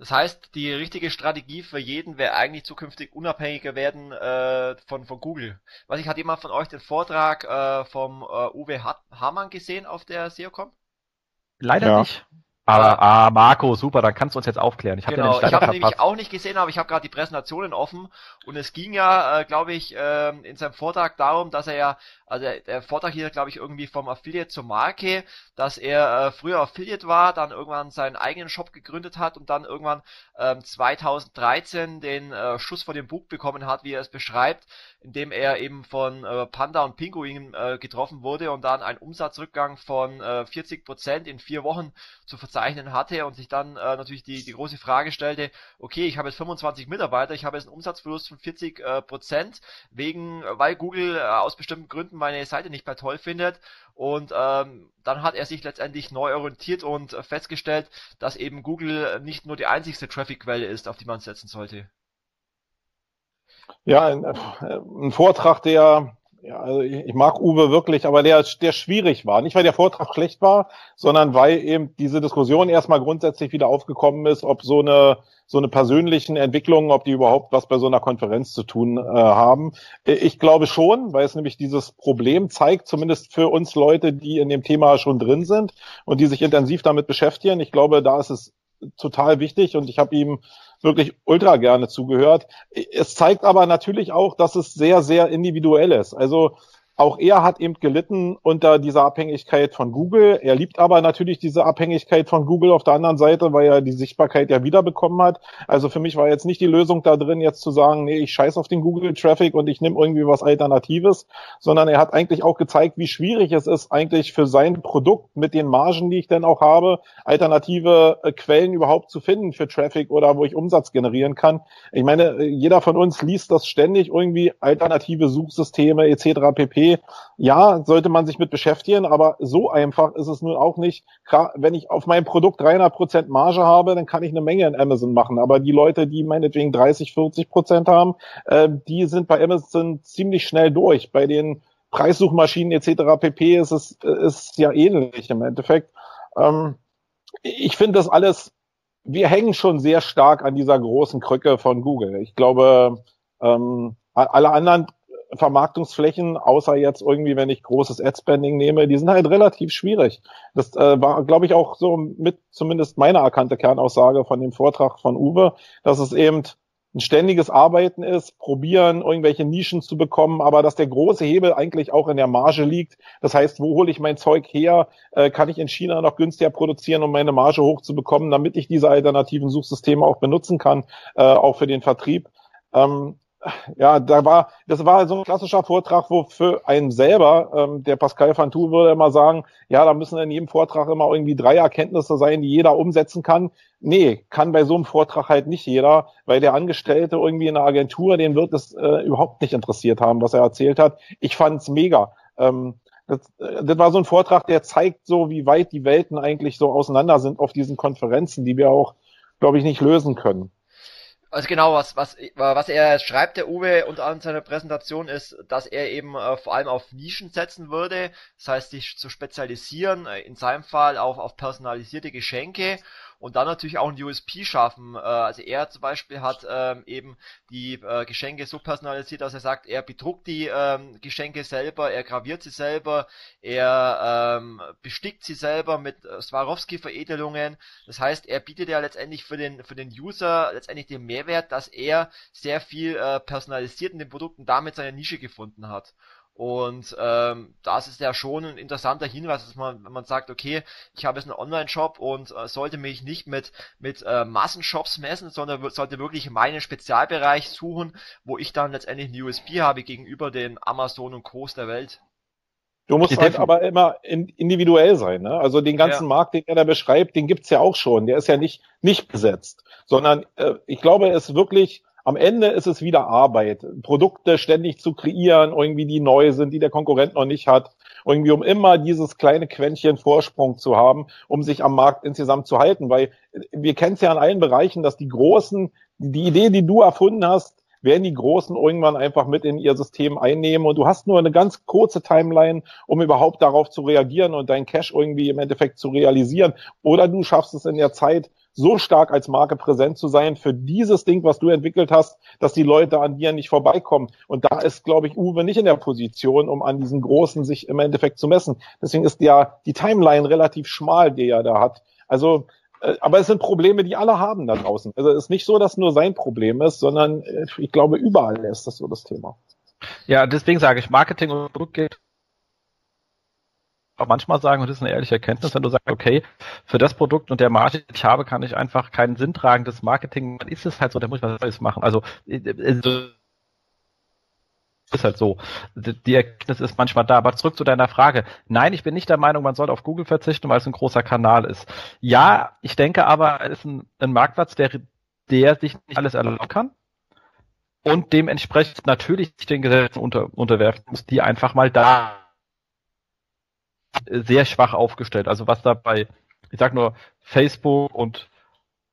Das heißt, die richtige Strategie für jeden wäre eigentlich zukünftig unabhängiger werden äh, von, von Google. Was ich, hat jemand von euch den Vortrag äh, vom äh, Uwe Hamann gesehen auf der SEOCom? Leider ja. nicht. Aber ah, Marco, super, dann kannst du uns jetzt aufklären. Ich habe genau, ich habe nämlich auch nicht gesehen, aber ich habe gerade die Präsentationen offen und es ging ja, äh, glaube ich, äh, in seinem Vortrag darum, dass er ja, also der Vortrag hier, glaube ich, irgendwie vom Affiliate zur Marke, dass er äh, früher Affiliate war, dann irgendwann seinen eigenen Shop gegründet hat und dann irgendwann ähm, 2013 den äh, Schuss vor dem Bug bekommen hat, wie er es beschreibt, indem er eben von äh, Panda und Pinguin äh, getroffen wurde und dann einen Umsatzrückgang von äh, 40 Prozent in vier Wochen zu verzeichnen hatte und sich dann äh, natürlich die, die große Frage stellte, okay, ich habe jetzt 25 Mitarbeiter, ich habe jetzt einen Umsatzverlust von 40 äh, Prozent, wegen, weil Google äh, aus bestimmten Gründen meine Seite nicht mehr toll findet und ähm, dann hat er sich letztendlich neu orientiert und festgestellt, dass eben Google nicht nur die einzigste Traffic-Quelle ist, auf die man setzen sollte. Ja, ein, äh, ein Vortrag, der, ja, also ich mag Uwe wirklich, aber der, der schwierig war. Nicht, weil der Vortrag schlecht war, sondern weil eben diese Diskussion erstmal grundsätzlich wieder aufgekommen ist, ob so eine, so eine persönlichen Entwicklungen, ob die überhaupt was bei so einer Konferenz zu tun äh, haben. Ich glaube schon, weil es nämlich dieses Problem zeigt, zumindest für uns Leute, die in dem Thema schon drin sind und die sich intensiv damit beschäftigen. Ich glaube, da ist es total wichtig und ich habe ihm wirklich ultra gerne zugehört. Es zeigt aber natürlich auch, dass es sehr, sehr individuell ist. Also auch er hat eben gelitten unter dieser Abhängigkeit von Google. Er liebt aber natürlich diese Abhängigkeit von Google auf der anderen Seite, weil er die Sichtbarkeit ja wiederbekommen hat. Also für mich war jetzt nicht die Lösung da drin, jetzt zu sagen, nee, ich scheiß auf den Google-Traffic und ich nehme irgendwie was Alternatives, sondern er hat eigentlich auch gezeigt, wie schwierig es ist, eigentlich für sein Produkt mit den Margen, die ich denn auch habe, alternative äh, Quellen überhaupt zu finden für Traffic oder wo ich Umsatz generieren kann. Ich meine, jeder von uns liest das ständig irgendwie, alternative Suchsysteme etc. pp ja, sollte man sich mit beschäftigen, aber so einfach ist es nun auch nicht. Wenn ich auf meinem Produkt 300 Prozent Marge habe, dann kann ich eine Menge in Amazon machen. Aber die Leute, die meinetwegen 30, 40 Prozent haben, äh, die sind bei Amazon ziemlich schnell durch. Bei den Preissuchmaschinen etc. pp. ist es ist ja ähnlich im Endeffekt. Ähm, ich finde das alles, wir hängen schon sehr stark an dieser großen Krücke von Google. Ich glaube, ähm, alle anderen Vermarktungsflächen, außer jetzt irgendwie, wenn ich großes Ad-Spending nehme, die sind halt relativ schwierig. Das äh, war, glaube ich, auch so mit zumindest meine erkannte Kernaussage von dem Vortrag von Uwe, dass es eben ein ständiges Arbeiten ist, probieren, irgendwelche Nischen zu bekommen, aber dass der große Hebel eigentlich auch in der Marge liegt. Das heißt, wo hole ich mein Zeug her? Äh, kann ich in China noch günstiger produzieren, um meine Marge hochzubekommen, damit ich diese alternativen Suchsysteme auch benutzen kann, äh, auch für den Vertrieb? Ähm, ja, da war, das war so ein klassischer Vortrag, wo für einen selber, ähm, der Pascal Fantou würde immer sagen, ja, da müssen in jedem Vortrag immer irgendwie drei Erkenntnisse sein, die jeder umsetzen kann. Nee, kann bei so einem Vortrag halt nicht jeder, weil der Angestellte irgendwie in der Agentur, den wird es äh, überhaupt nicht interessiert haben, was er erzählt hat. Ich fand's mega. Ähm, das, äh, das war so ein Vortrag, der zeigt so, wie weit die Welten eigentlich so auseinander sind auf diesen Konferenzen, die wir auch, glaube ich, nicht lösen können. Also genau, was, was, was er schreibt, der Uwe, unter anderem seiner Präsentation, ist, dass er eben äh, vor allem auf Nischen setzen würde, das heißt, sich zu spezialisieren, äh, in seinem Fall auf, auf personalisierte Geschenke und dann natürlich auch ein USP schaffen. Äh, also er zum Beispiel hat ähm, eben die äh, Geschenke so personalisiert, dass er sagt, er bedruckt die ähm, Geschenke selber, er graviert sie selber, er ähm, bestickt sie selber mit äh, Swarovski-Veredelungen. Das heißt, er bietet ja letztendlich für den für den User letztendlich den Mehrwert, dass er sehr viel äh, personalisiert in den Produkten damit seine Nische gefunden hat. Und ähm, das ist ja schon ein interessanter Hinweis, dass man, wenn man sagt, okay, ich habe jetzt einen Online-Shop und äh, sollte mich nicht mit mit äh, Massenshops messen, sondern sollte wirklich meinen Spezialbereich suchen, wo ich dann letztendlich einen USP habe gegenüber den Amazon und Co's der Welt. Du musst halt aber immer individuell sein. Ne? Also den ganzen ja. Markt, den er da beschreibt, den gibt's ja auch schon. Der ist ja nicht nicht besetzt, sondern äh, ich glaube, es ist wirklich am Ende ist es wieder Arbeit, Produkte ständig zu kreieren, irgendwie die neu sind, die der Konkurrent noch nicht hat, irgendwie um immer dieses kleine Quäntchen Vorsprung zu haben, um sich am Markt insgesamt zu halten, weil wir kennen es ja in allen Bereichen, dass die großen, die Idee, die du erfunden hast, werden die Großen irgendwann einfach mit in ihr System einnehmen. Und du hast nur eine ganz kurze Timeline, um überhaupt darauf zu reagieren und dein Cash irgendwie im Endeffekt zu realisieren. Oder du schaffst es in der Zeit, so stark als Marke präsent zu sein für dieses Ding, was du entwickelt hast, dass die Leute an dir nicht vorbeikommen. Und da ist, glaube ich, Uwe nicht in der Position, um an diesen Großen sich im Endeffekt zu messen. Deswegen ist ja die Timeline relativ schmal, die er da hat. Also, äh, aber es sind Probleme, die alle haben da draußen. Also es ist nicht so, dass nur sein Problem ist, sondern äh, ich glaube, überall ist das so das Thema. Ja, deswegen sage ich, Marketing und Produkt geht auch manchmal sagen, und das ist eine ehrliche Erkenntnis, wenn du sagst, okay, für das Produkt und der Marge, die ich habe, kann ich einfach kein sinntragendes Marketing, dann ist es halt so, da muss ich was Neues machen. Also, also ist halt so. Die Erkenntnis ist manchmal da. Aber zurück zu deiner Frage. Nein, ich bin nicht der Meinung, man sollte auf Google verzichten, weil es ein großer Kanal ist. Ja, ich denke aber, es ist ein, ein Marktplatz, der, der sich nicht alles erlauben kann und dementsprechend natürlich den Gesetzen unter, unterwerfen muss, die einfach mal da sehr schwach aufgestellt. Also was da bei, ich sag nur, Facebook und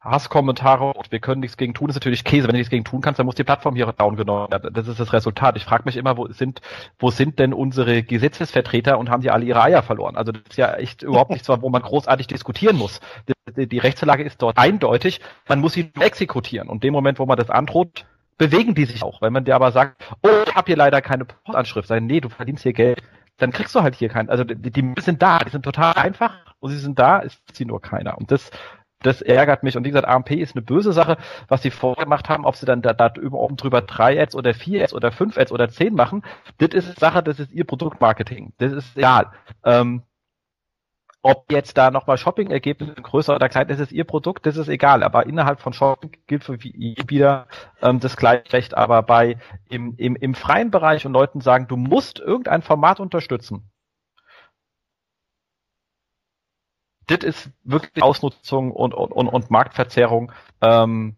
Hasskommentare und wir können nichts gegen tun, ist natürlich Käse. Wenn du nichts gegen tun kannst, dann muss die Plattform hier down genommen werden. Das ist das Resultat. Ich frage mich immer, wo sind, wo sind denn unsere Gesetzesvertreter und haben die alle ihre Eier verloren? Also das ist ja echt überhaupt nichts, wo man großartig diskutieren muss. Die, die Rechtslage ist dort eindeutig. Man muss sie exekutieren. Und dem Moment, wo man das androht, bewegen die sich auch. Wenn man dir aber sagt, oh, ich habe hier leider keine Postanschrift, sagen, nee, du verdienst hier Geld, dann kriegst du halt hier keinen. Also die, die sind da, die sind total einfach und sie sind da, ist sie nur keiner. Und das, das ärgert mich. Und wie gesagt, AMP ist eine böse Sache, was sie vorgemacht haben, ob sie dann da, da oben drüber drei Ads oder vier Ads oder fünf Ads oder zehn machen, das ist Sache, das ist ihr Produktmarketing. Das ist egal. Ähm, ob jetzt da nochmal Shopping-Ergebnisse größer oder klein, das ist ihr Produkt, das ist egal. Aber innerhalb von Shopping gilt für wieder ähm, das gleiche Recht. Aber bei im, im, im freien Bereich und Leuten sagen, du musst irgendein Format unterstützen. Das ist wirklich Ausnutzung und, und, und, und Marktverzerrung. Ähm,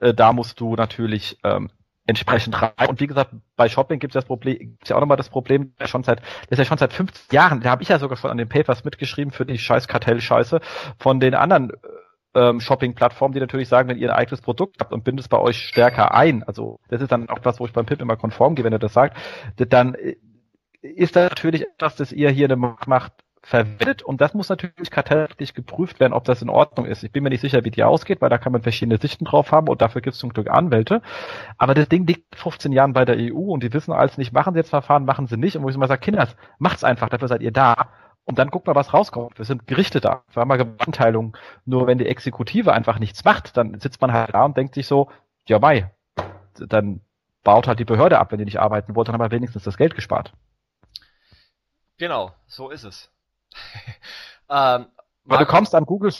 äh, da musst du natürlich ähm, entsprechend rein. Und wie gesagt, bei Shopping gibt es das Problem, gibt's ja auch nochmal das Problem, der schon seit, das ist ja schon seit 50 Jahren, da habe ich ja sogar schon an den Papers mitgeschrieben für die scheiß Kartellscheiße von den anderen ähm, Shopping-Plattformen, die natürlich sagen, wenn ihr ein eigenes Produkt habt und bindet es bei euch stärker ein, also das ist dann auch das, wo ich beim Pip immer konform gehe, wenn er das sagt, dann ist das natürlich etwas, das ihr hier eine macht, verwendet und das muss natürlich kartellrechtlich geprüft werden, ob das in Ordnung ist. Ich bin mir nicht sicher, wie die ausgeht, weil da kann man verschiedene Sichten drauf haben und dafür gibt es zum Glück Anwälte. Aber das Ding liegt 15 Jahren bei der EU und die wissen alles nicht, machen sie jetzt Verfahren, machen sie nicht. Und wo ich immer sage, Kinders, macht's einfach, dafür seid ihr da. Und dann guckt mal, was rauskommt. Wir sind Gerichte da. Wir haben mal Gewaltenteilung. Nur wenn die Exekutive einfach nichts macht, dann sitzt man halt da und denkt sich so, ja, mei, dann baut halt die Behörde ab, wenn die nicht arbeiten wollt, dann haben wir wenigstens das Geld gespart. Genau, so ist es. ähm, aber du kommst an Google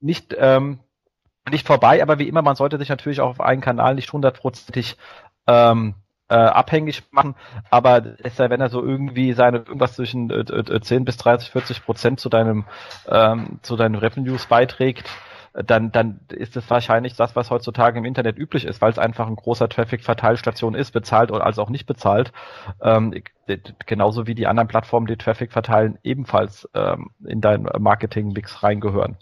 nicht, ähm, nicht vorbei, aber wie immer, man sollte sich natürlich auch auf einen Kanal nicht hundertprozentig ähm, äh, abhängig machen, aber es sei, wenn er so irgendwie seine irgendwas zwischen äh, äh, 10 bis 30, 40 Prozent zu deinem ähm, zu deinen Revenues beiträgt, dann, dann ist es wahrscheinlich das, was heutzutage im Internet üblich ist, weil es einfach ein großer Traffic-Verteilstation ist, bezahlt oder als auch nicht bezahlt. Ähm, genauso wie die anderen Plattformen, die Traffic verteilen, ebenfalls ähm, in deinen Marketing-Mix reingehören.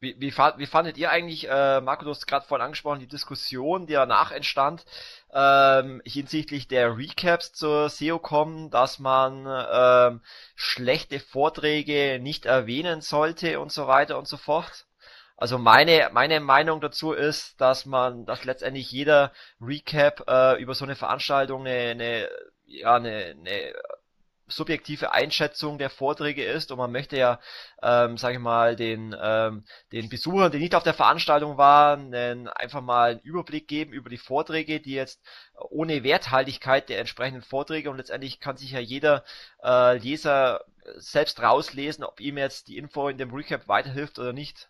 Wie, wie, wie fandet ihr eigentlich, äh, Marco, du hast gerade vorhin angesprochen, die Diskussion, die danach entstand, ähm, hinsichtlich der Recaps zur SEO-Com, dass man ähm, schlechte Vorträge nicht erwähnen sollte und so weiter und so fort? Also meine, meine Meinung dazu ist, dass man, dass letztendlich jeder Recap äh, über so eine Veranstaltung eine, eine ja, eine, eine subjektive Einschätzung der Vorträge ist und man möchte ja, ähm, sage ich mal, den, ähm, den Besuchern, die nicht auf der Veranstaltung waren, einen, einfach mal einen Überblick geben über die Vorträge, die jetzt ohne Werthaltigkeit der entsprechenden Vorträge und letztendlich kann sich ja jeder äh, Leser selbst rauslesen, ob ihm jetzt die Info in dem Recap weiterhilft oder nicht.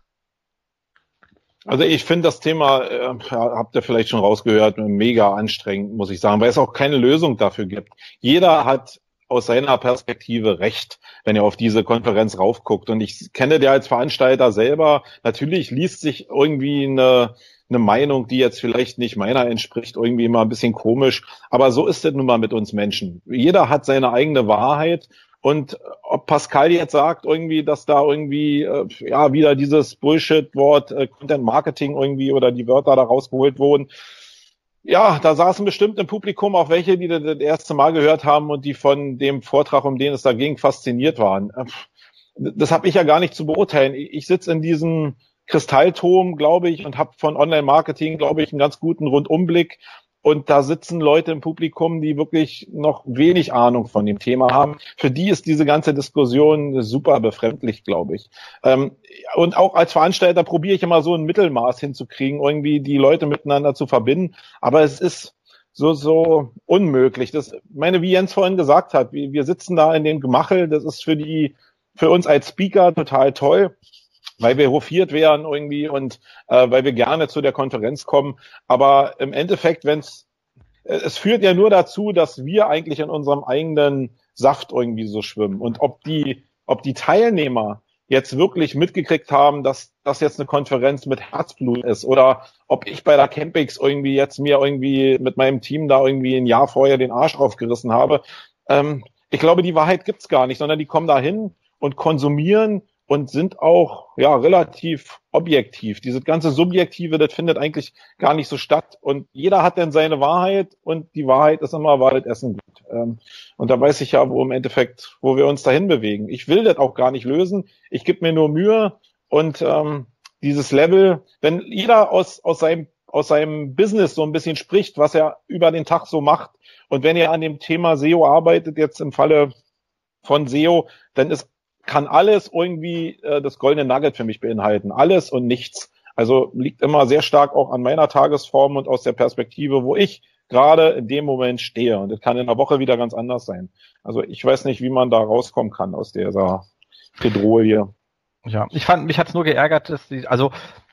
Also ich finde das Thema, äh, habt ihr vielleicht schon rausgehört, mega anstrengend, muss ich sagen, weil es auch keine Lösung dafür gibt. Jeder hat aus seiner Perspektive recht, wenn er auf diese Konferenz raufguckt. Und ich kenne der als Veranstalter selber. Natürlich liest sich irgendwie eine, eine Meinung, die jetzt vielleicht nicht meiner entspricht, irgendwie immer ein bisschen komisch. Aber so ist es nun mal mit uns Menschen. Jeder hat seine eigene Wahrheit. Und ob Pascal jetzt sagt irgendwie, dass da irgendwie äh, ja wieder dieses Bullshit-Wort äh, Content Marketing irgendwie oder die Wörter da rausgeholt wurden, ja, da saßen bestimmt im Publikum auch welche, die das, erste Mal gehört haben und die von dem Vortrag, um den es da ging, fasziniert waren. Das habe ich ja gar nicht zu beurteilen. Ich sitze in diesem Kristallturm, glaube ich, und habe von Online-Marketing, glaube ich, einen ganz guten Rundumblick und da sitzen Leute im Publikum, die wirklich noch wenig Ahnung von dem Thema haben. Für die ist diese ganze Diskussion super befremdlich, glaube ich. Ähm, und auch als Veranstalter probiere ich immer so ein Mittelmaß hinzukriegen, irgendwie die Leute miteinander zu verbinden. Aber es ist so, so unmöglich. Das, meine, wie Jens vorhin gesagt hat, wir sitzen da in dem Gemachel, das ist für die, für uns als Speaker total toll weil wir hofiert werden irgendwie und äh, weil wir gerne zu der Konferenz kommen. Aber im Endeffekt, wenn es es führt ja nur dazu, dass wir eigentlich in unserem eigenen Saft irgendwie so schwimmen. Und ob die, ob die Teilnehmer jetzt wirklich mitgekriegt haben, dass das jetzt eine Konferenz mit Herzblut ist oder ob ich bei der Campix irgendwie jetzt mir irgendwie mit meinem Team da irgendwie ein Jahr vorher den Arsch aufgerissen habe. Ähm, ich glaube, die Wahrheit gibt's gar nicht, sondern die kommen da hin und konsumieren und sind auch ja relativ objektiv. Diese ganze Subjektive, das findet eigentlich gar nicht so statt. Und jeder hat dann seine Wahrheit und die Wahrheit ist immer, war das Essen gut. Ähm, und da weiß ich ja, wo im Endeffekt, wo wir uns dahin bewegen. Ich will das auch gar nicht lösen. Ich gebe mir nur Mühe und ähm, dieses Level, wenn jeder aus, aus seinem aus seinem Business so ein bisschen spricht, was er über den Tag so macht. Und wenn er an dem Thema SEO arbeitet, jetzt im Falle von SEO, dann ist kann alles irgendwie äh, das goldene Nugget für mich beinhalten. Alles und nichts. Also liegt immer sehr stark auch an meiner Tagesform und aus der Perspektive, wo ich gerade in dem Moment stehe. Und das kann in der Woche wieder ganz anders sein. Also ich weiß nicht, wie man da rauskommen kann aus dieser Pedrolie. Ja, ich fand, mich hat's nur geärgert, dass die, also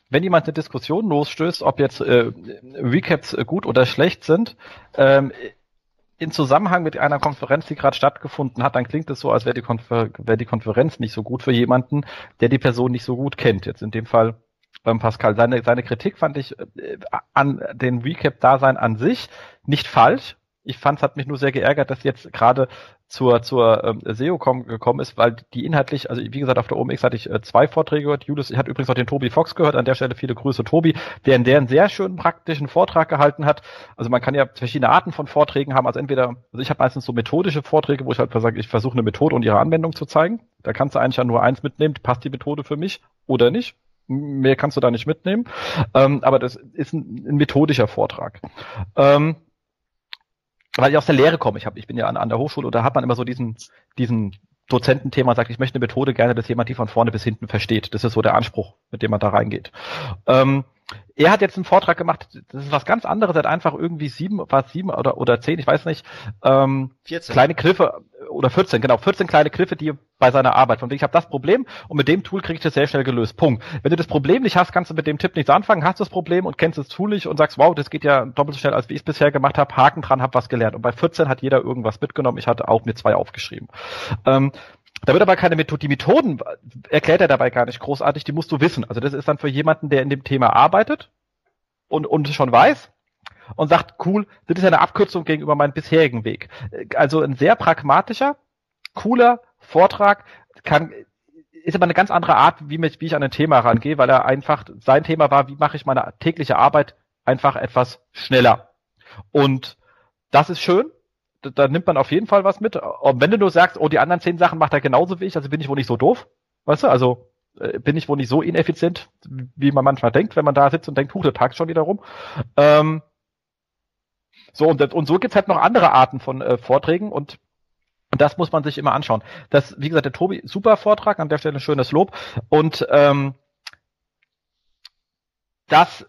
wenn jemand eine Diskussion losstößt, ob jetzt äh, Recaps gut oder schlecht sind, ähm, in Zusammenhang mit einer Konferenz, die gerade stattgefunden hat, dann klingt es so, als wäre die, Konfer wär die Konferenz nicht so gut für jemanden, der die Person nicht so gut kennt. Jetzt in dem Fall beim Pascal. Seine, seine Kritik fand ich äh, an den Recap-Dasein an sich nicht falsch. Ich fand, es hat mich nur sehr geärgert, dass jetzt gerade zur, zur ähm, SEO gekommen ist, weil die inhaltlich, also wie gesagt, auf der OMX hatte ich äh, zwei Vorträge gehört. Julius hat übrigens auch den Tobi Fox gehört. An der Stelle viele Grüße, Tobi, der in der einen sehr schönen praktischen Vortrag gehalten hat. Also man kann ja verschiedene Arten von Vorträgen haben. Also entweder, also ich habe meistens so methodische Vorträge, wo ich halt sage, ich versuche eine Methode und ihre Anwendung zu zeigen. Da kannst du eigentlich ja nur eins mitnehmen, passt die Methode für mich oder nicht. Mehr kannst du da nicht mitnehmen. Ähm, aber das ist ein, ein methodischer Vortrag. Ähm, weil ich aus der Lehre komme. Ich, hab, ich bin ja an, an der Hochschule und da hat man immer so diesen, diesen Dozententhema sagt, ich möchte eine Methode gerne, dass jemand die von vorne bis hinten versteht. Das ist so der Anspruch, mit dem man da reingeht. Ähm, er hat jetzt einen Vortrag gemacht, das ist was ganz anderes, er hat einfach irgendwie sieben, was sieben oder, oder zehn, ich weiß nicht, ähm, 14. kleine Griffe oder 14, genau, 14 kleine Griffe, die bei seiner Arbeit. Von wegen, ich habe das Problem und mit dem Tool kriege ich das sehr schnell gelöst. Punkt. Wenn du das Problem nicht hast, kannst du mit dem Tipp nichts anfangen, hast das Problem und kennst das Tool nicht und sagst, wow, das geht ja doppelt so schnell, als wie ich es bisher gemacht habe, Haken dran, hab was gelernt. Und bei 14 hat jeder irgendwas mitgenommen, ich hatte auch mir zwei aufgeschrieben. Ähm, da wird aber keine Methode, die Methoden erklärt er dabei gar nicht großartig, die musst du wissen. Also das ist dann für jemanden, der in dem Thema arbeitet und, und schon weiß und sagt, cool, das ist eine Abkürzung gegenüber meinem bisherigen Weg. Also ein sehr pragmatischer, cooler Vortrag kann ist aber eine ganz andere Art, wie, mich, wie ich an ein Thema rangehe, weil er einfach, sein Thema war, wie mache ich meine tägliche Arbeit einfach etwas schneller. Und das ist schön. Da, nimmt man auf jeden Fall was mit. Und wenn du nur sagst, oh, die anderen zehn Sachen macht er genauso wie ich, also bin ich wohl nicht so doof. Weißt du, also äh, bin ich wohl nicht so ineffizient, wie man manchmal denkt, wenn man da sitzt und denkt, huch, der Tag ist schon wieder rum. Ähm, so, und, und so gibt's halt noch andere Arten von äh, Vorträgen und und das muss man sich immer anschauen. Das, wie gesagt, der Tobi, super Vortrag, an der Stelle ein schönes Lob. Und ähm, das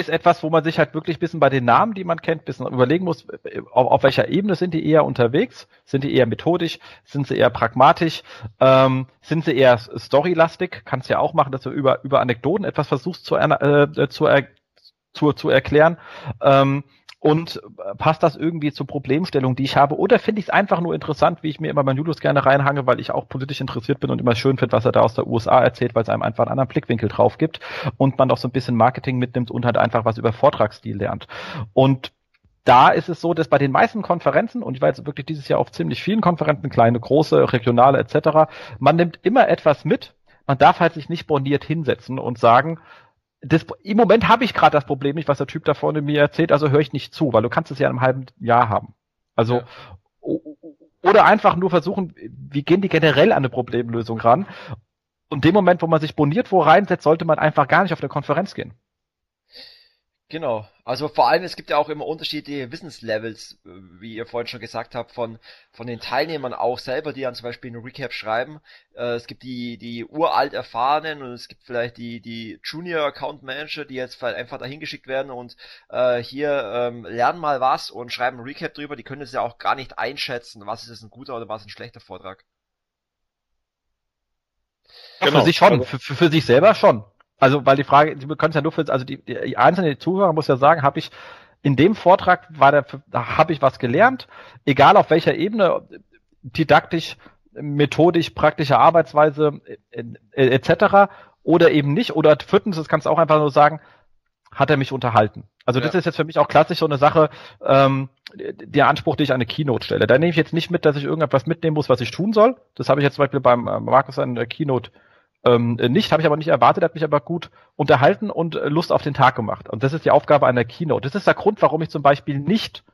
ist etwas, wo man sich halt wirklich ein bisschen bei den Namen, die man kennt, ein bisschen überlegen muss, auf, auf welcher Ebene sind die eher unterwegs? Sind die eher methodisch? Sind sie eher pragmatisch? Ähm, sind sie eher storylastig? Kannst ja auch machen, dass du über, über Anekdoten etwas versuchst zu, äh, zu, er, zu, zu erklären. Ähm, und passt das irgendwie zur Problemstellung, die ich habe? Oder finde ich es einfach nur interessant, wie ich mir immer bei Julius gerne reinhange, weil ich auch politisch interessiert bin und immer schön finde, was er da aus der USA erzählt, weil es einem einfach einen anderen Blickwinkel drauf gibt und man auch so ein bisschen Marketing mitnimmt und halt einfach was über Vortragsstil lernt. Und da ist es so, dass bei den meisten Konferenzen, und ich war jetzt wirklich dieses Jahr auf ziemlich vielen Konferenzen, kleine, große, regionale etc., man nimmt immer etwas mit, man darf halt sich nicht borniert hinsetzen und sagen, das, im Moment habe ich gerade das Problem nicht, was der Typ da vorne mir erzählt, also höre ich nicht zu, weil du kannst es ja in einem halben Jahr haben. Also ja. oder einfach nur versuchen, wie gehen die generell an eine Problemlösung ran? Und dem Moment, wo man sich boniert wo reinsetzt, sollte man einfach gar nicht auf eine Konferenz gehen. Genau. Also vor allem, es gibt ja auch immer unterschiedliche Wissenslevels, wie ihr vorhin schon gesagt habt, von, von den Teilnehmern auch selber, die dann zum Beispiel einen Recap schreiben. Äh, es gibt die, die uralt Erfahrenen und es gibt vielleicht die, die Junior Account Manager, die jetzt vielleicht einfach dahin geschickt werden und äh, hier ähm, lernen mal was und schreiben einen Recap drüber. Die können es ja auch gar nicht einschätzen, was ist ein guter oder was ein schlechter Vortrag. Genau. Für sich schon, also, für, für sich selber schon. Also, weil die Frage, Sie können es ja nur für, also die, die einzelne Zuhörer muss ja sagen, habe ich in dem Vortrag war der, habe ich was gelernt, egal auf welcher Ebene, didaktisch, methodisch, praktische Arbeitsweise etc. oder eben nicht. Oder viertens, das kannst du auch einfach nur sagen, hat er mich unterhalten. Also ja. das ist jetzt für mich auch klassisch so eine Sache, ähm, der Anspruch, den ich an eine Keynote stelle. Da nehme ich jetzt nicht mit, dass ich irgendetwas mitnehmen muss, was ich tun soll. Das habe ich jetzt zum Beispiel beim äh, Markus an der Keynote ähm, nicht, habe ich aber nicht erwartet, hat mich aber gut unterhalten und äh, Lust auf den Tag gemacht. Und das ist die Aufgabe einer Keynote. Das ist der Grund, warum ich zum Beispiel nicht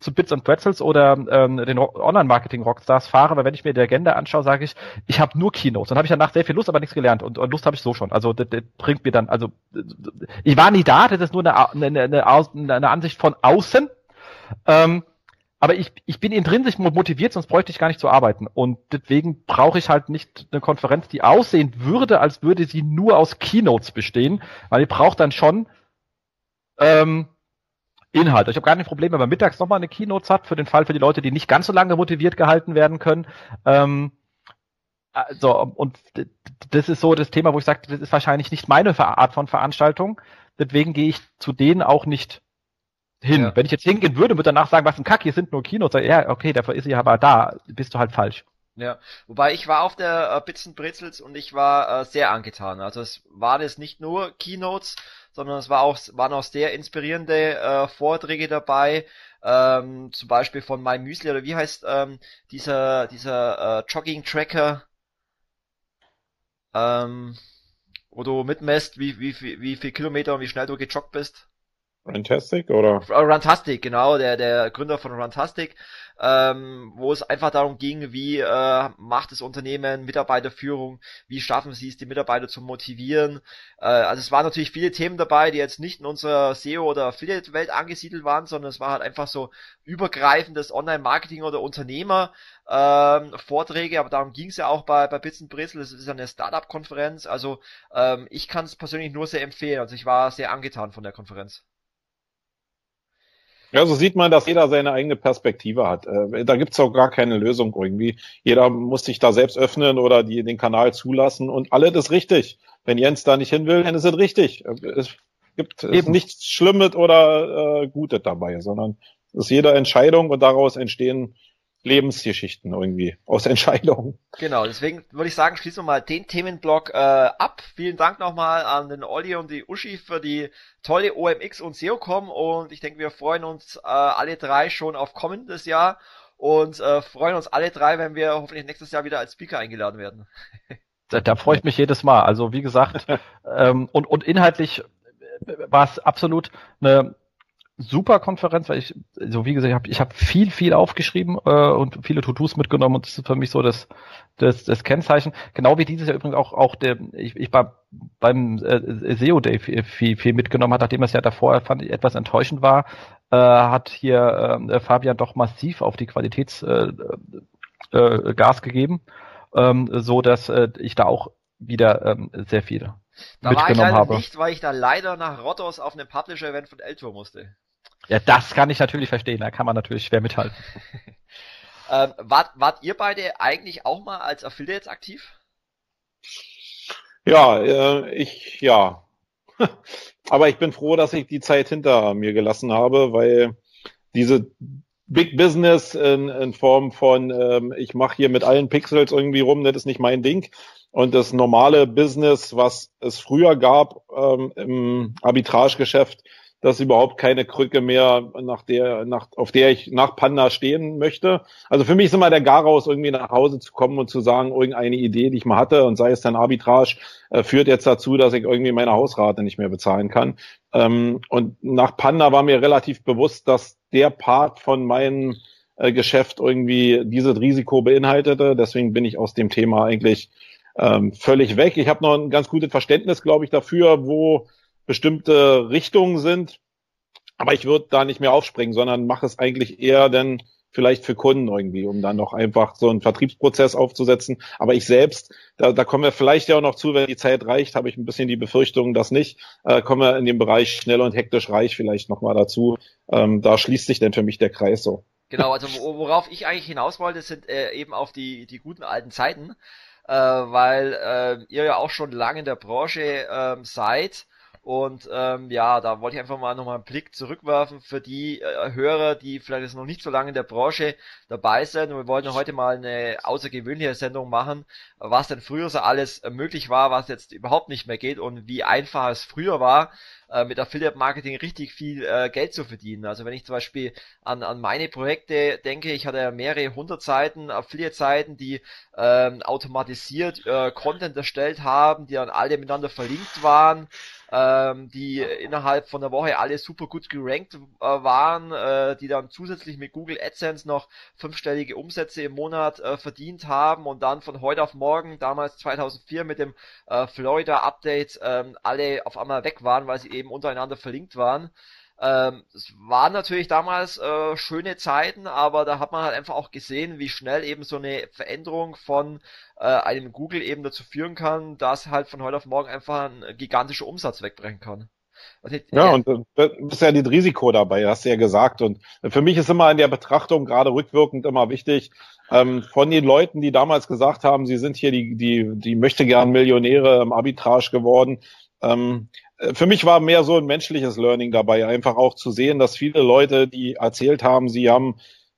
zu Bits and Pretzels oder ähm, den Online-Marketing-Rockstars fahre, weil wenn ich mir die Agenda anschaue, sage ich, ich habe nur Keynotes. Dann habe ich danach sehr viel Lust, aber nichts gelernt. Und, und Lust habe ich so schon. Also das, das bringt mir dann, also ich war nie da, das ist nur eine, eine, eine, eine Ansicht von außen. Ähm, aber ich, ich bin intrinsisch motiviert, sonst bräuchte ich gar nicht zu arbeiten. Und deswegen brauche ich halt nicht eine Konferenz, die aussehen würde, als würde sie nur aus Keynotes bestehen, weil ich brauche dann schon ähm, Inhalte. Ich habe gar nicht Probleme, wenn man mittags nochmal eine Keynotes hat, für den Fall für die Leute, die nicht ganz so lange motiviert gehalten werden können. Ähm, also, und das ist so das Thema, wo ich sage, das ist wahrscheinlich nicht meine Art von Veranstaltung. Deswegen gehe ich zu denen auch nicht hin. Ja. Wenn ich jetzt hingehen würde, würde danach sagen, was ein Kack, hier sind nur Kinos. Ja, okay, dafür ist sie aber da. Bist du halt falsch. Ja, wobei ich war auf der äh, Bits Brezels und ich war äh, sehr angetan. Also es waren jetzt nicht nur Keynotes, sondern es war auch, waren auch sehr inspirierende äh, Vorträge dabei. Ähm, zum Beispiel von My Müsli oder wie heißt ähm, dieser dieser äh, Jogging Tracker, ähm, wo du mitmesst, wie wie wie, wie viel Kilometer und wie schnell du gejoggt bist. Runtastic oder? Runtastic, genau, der, der Gründer von Runtastic, ähm, wo es einfach darum ging, wie äh, macht das Unternehmen Mitarbeiterführung, wie schaffen sie es, die Mitarbeiter zu motivieren. Äh, also es waren natürlich viele Themen dabei, die jetzt nicht in unserer SEO oder Affiliate-Welt angesiedelt waren, sondern es war halt einfach so übergreifendes Online-Marketing oder Unternehmer ähm, Vorträge, aber darum ging es ja auch bei, bei Bits Bresel, das ist ja eine Startup-Konferenz, also ähm, ich kann es persönlich nur sehr empfehlen, also ich war sehr angetan von der Konferenz. Ja, so sieht man, dass jeder seine eigene Perspektive hat. Äh, da gibt's auch gar keine Lösung irgendwie. Jeder muss sich da selbst öffnen oder die, den Kanal zulassen und alles ist richtig. Wenn Jens da nicht hin will, dann ist es richtig. Es gibt es nichts Schlimmes oder äh, Gutes dabei, sondern es ist jede Entscheidung und daraus entstehen Lebensgeschichten irgendwie aus Entscheidungen. Genau, deswegen würde ich sagen, schließen wir mal den Themenblock äh, ab. Vielen Dank nochmal an den Olli und die Uschi für die tolle OMX und SEOCom und ich denke, wir freuen uns äh, alle drei schon auf kommendes Jahr und äh, freuen uns alle drei, wenn wir hoffentlich nächstes Jahr wieder als Speaker eingeladen werden. Da, da freue ich mich jedes Mal. Also wie gesagt, ähm, und, und inhaltlich war es absolut eine super Konferenz, weil ich, so wie gesagt, ich habe ich hab viel, viel aufgeschrieben äh, und viele To-Dos mitgenommen und das ist für mich so das, das, das Kennzeichen. Genau wie dieses Jahr übrigens auch, auch der, ich, ich war beim äh, SEO Day viel, viel, viel mitgenommen hat, nachdem es ja davor fand ich etwas enttäuschend war, äh, hat hier äh, Fabian doch massiv auf die Qualitäts äh, äh, Gas gegeben, ähm, so dass äh, ich da auch wieder ähm, sehr viele da mitgenommen war ich habe. nicht, weil ich da leider nach Rottos auf einem Publisher-Event von Eltour musste. Ja, das kann ich natürlich verstehen. Da kann man natürlich schwer mithalten. ähm, wart, wart ihr beide eigentlich auch mal als Affiliates aktiv? Ja, äh, ich, ja. Aber ich bin froh, dass ich die Zeit hinter mir gelassen habe, weil diese Big Business in, in Form von, ähm, ich mache hier mit allen Pixels irgendwie rum, das ist nicht mein Ding. Und das normale Business, was es früher gab ähm, im Arbitragegeschäft, das ist überhaupt keine Krücke mehr, nach der, nach, auf der ich nach Panda stehen möchte. Also für mich ist immer der Garaus, irgendwie nach Hause zu kommen und zu sagen, irgendeine Idee, die ich mal hatte, und sei es dann Arbitrage, äh, führt jetzt dazu, dass ich irgendwie meine Hausrate nicht mehr bezahlen kann. Ähm, und nach Panda war mir relativ bewusst, dass der Part von meinem äh, Geschäft irgendwie dieses Risiko beinhaltete. Deswegen bin ich aus dem Thema eigentlich ähm, völlig weg. Ich habe noch ein ganz gutes Verständnis, glaube ich, dafür, wo bestimmte Richtungen sind. Aber ich würde da nicht mehr aufspringen, sondern mache es eigentlich eher dann vielleicht für Kunden irgendwie, um dann noch einfach so einen Vertriebsprozess aufzusetzen. Aber ich selbst, da, da kommen wir vielleicht ja auch noch zu, wenn die Zeit reicht, habe ich ein bisschen die Befürchtung, dass nicht. Äh, kommen wir in dem Bereich schnell und hektisch reich vielleicht nochmal dazu. Ähm, da schließt sich denn für mich der Kreis so. Genau, also worauf ich eigentlich hinaus wollte, sind äh, eben auf die, die guten alten Zeiten, äh, weil äh, ihr ja auch schon lange in der Branche äh, seid und ähm, ja, da wollte ich einfach mal nochmal einen Blick zurückwerfen für die äh, Hörer, die vielleicht jetzt noch nicht so lange in der Branche dabei sind. Und wir wollen heute mal eine außergewöhnliche Sendung machen, was denn früher so alles äh, möglich war, was jetzt überhaupt nicht mehr geht und wie einfach es früher war, äh, mit Affiliate Marketing richtig viel äh, Geld zu verdienen. Also wenn ich zum Beispiel an, an meine Projekte denke, ich hatte ja mehrere hundert Seiten, Affiliate-Seiten, die ähm, automatisiert äh, Content erstellt haben, die dann alle miteinander verlinkt waren ähm, die innerhalb von der Woche alle super gut gerankt äh, waren, äh, die dann zusätzlich mit Google AdSense noch fünfstellige Umsätze im Monat äh, verdient haben und dann von heute auf morgen, damals 2004 mit dem äh, Florida Update, ähm, alle auf einmal weg waren, weil sie eben untereinander verlinkt waren. Ähm, es waren natürlich damals äh, schöne Zeiten, aber da hat man halt einfach auch gesehen, wie schnell eben so eine Veränderung von äh, einem Google eben dazu führen kann, dass halt von heute auf morgen einfach ein gigantischer Umsatz wegbrechen kann. Also, ja, und äh, das ist ja das Risiko dabei, hast du ja gesagt. Und für mich ist immer in der Betrachtung gerade rückwirkend immer wichtig, ähm, von den Leuten, die damals gesagt haben, sie sind hier die, die, die möchte gern Millionäre im Arbitrage geworden, ähm, äh, für mich war mehr so ein menschliches Learning dabei, einfach auch zu sehen, dass viele Leute, die erzählt haben, sie haben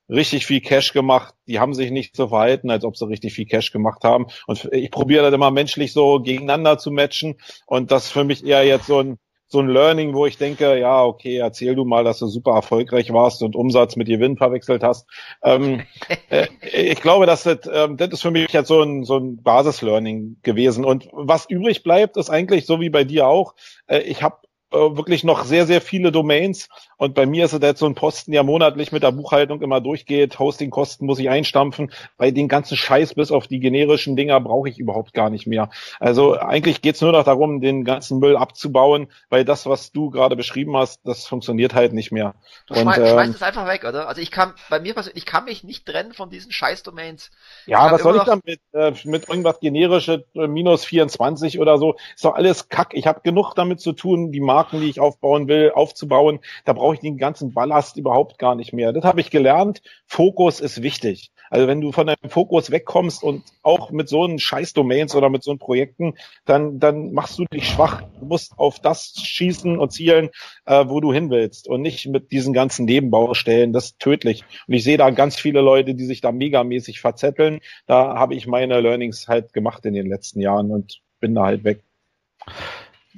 richtig viel Cash gemacht, die haben sich nicht so verhalten, als ob sie richtig viel Cash gemacht haben. Und ich probiere das immer menschlich so gegeneinander zu matchen. Und das ist für mich eher jetzt so ein so ein Learning, wo ich denke, ja, okay, erzähl du mal, dass du super erfolgreich warst und Umsatz mit Gewinn verwechselt hast. Ähm, äh, ich glaube, dass das, ähm, das ist für mich jetzt so ein, so ein Basis-Learning gewesen. Und was übrig bleibt, ist eigentlich so wie bei dir auch. Äh, ich habe äh, wirklich noch sehr, sehr viele Domains. Und bei mir ist es jetzt so ein Posten, der monatlich mit der Buchhaltung immer durchgeht. Hostingkosten muss ich einstampfen. Bei den ganzen Scheiß bis auf die generischen Dinger brauche ich überhaupt gar nicht mehr. Also eigentlich geht's nur noch darum, den ganzen Müll abzubauen, weil das, was du gerade beschrieben hast, das funktioniert halt nicht mehr. Du und, schmeißt ähm, es einfach weg, oder? Also ich kann, bei mir persönlich, ich kann mich nicht trennen von diesen Scheiß-Domains. Ja, was soll ich damit? Äh, mit irgendwas generische äh, minus 24 oder so. Ist doch alles Kack. Ich habe genug damit zu tun, die Marke Marken, die ich aufbauen will, aufzubauen. Da brauche ich den ganzen Ballast überhaupt gar nicht mehr. Das habe ich gelernt. Fokus ist wichtig. Also wenn du von deinem Fokus wegkommst und auch mit so einen Scheiß-Domains oder mit so einen Projekten, dann, dann machst du dich schwach. Du musst auf das schießen und zielen, äh, wo du hin willst und nicht mit diesen ganzen Nebenbaustellen. Das ist tödlich. Und ich sehe da ganz viele Leute, die sich da megamäßig verzetteln. Da habe ich meine Learnings halt gemacht in den letzten Jahren und bin da halt weg.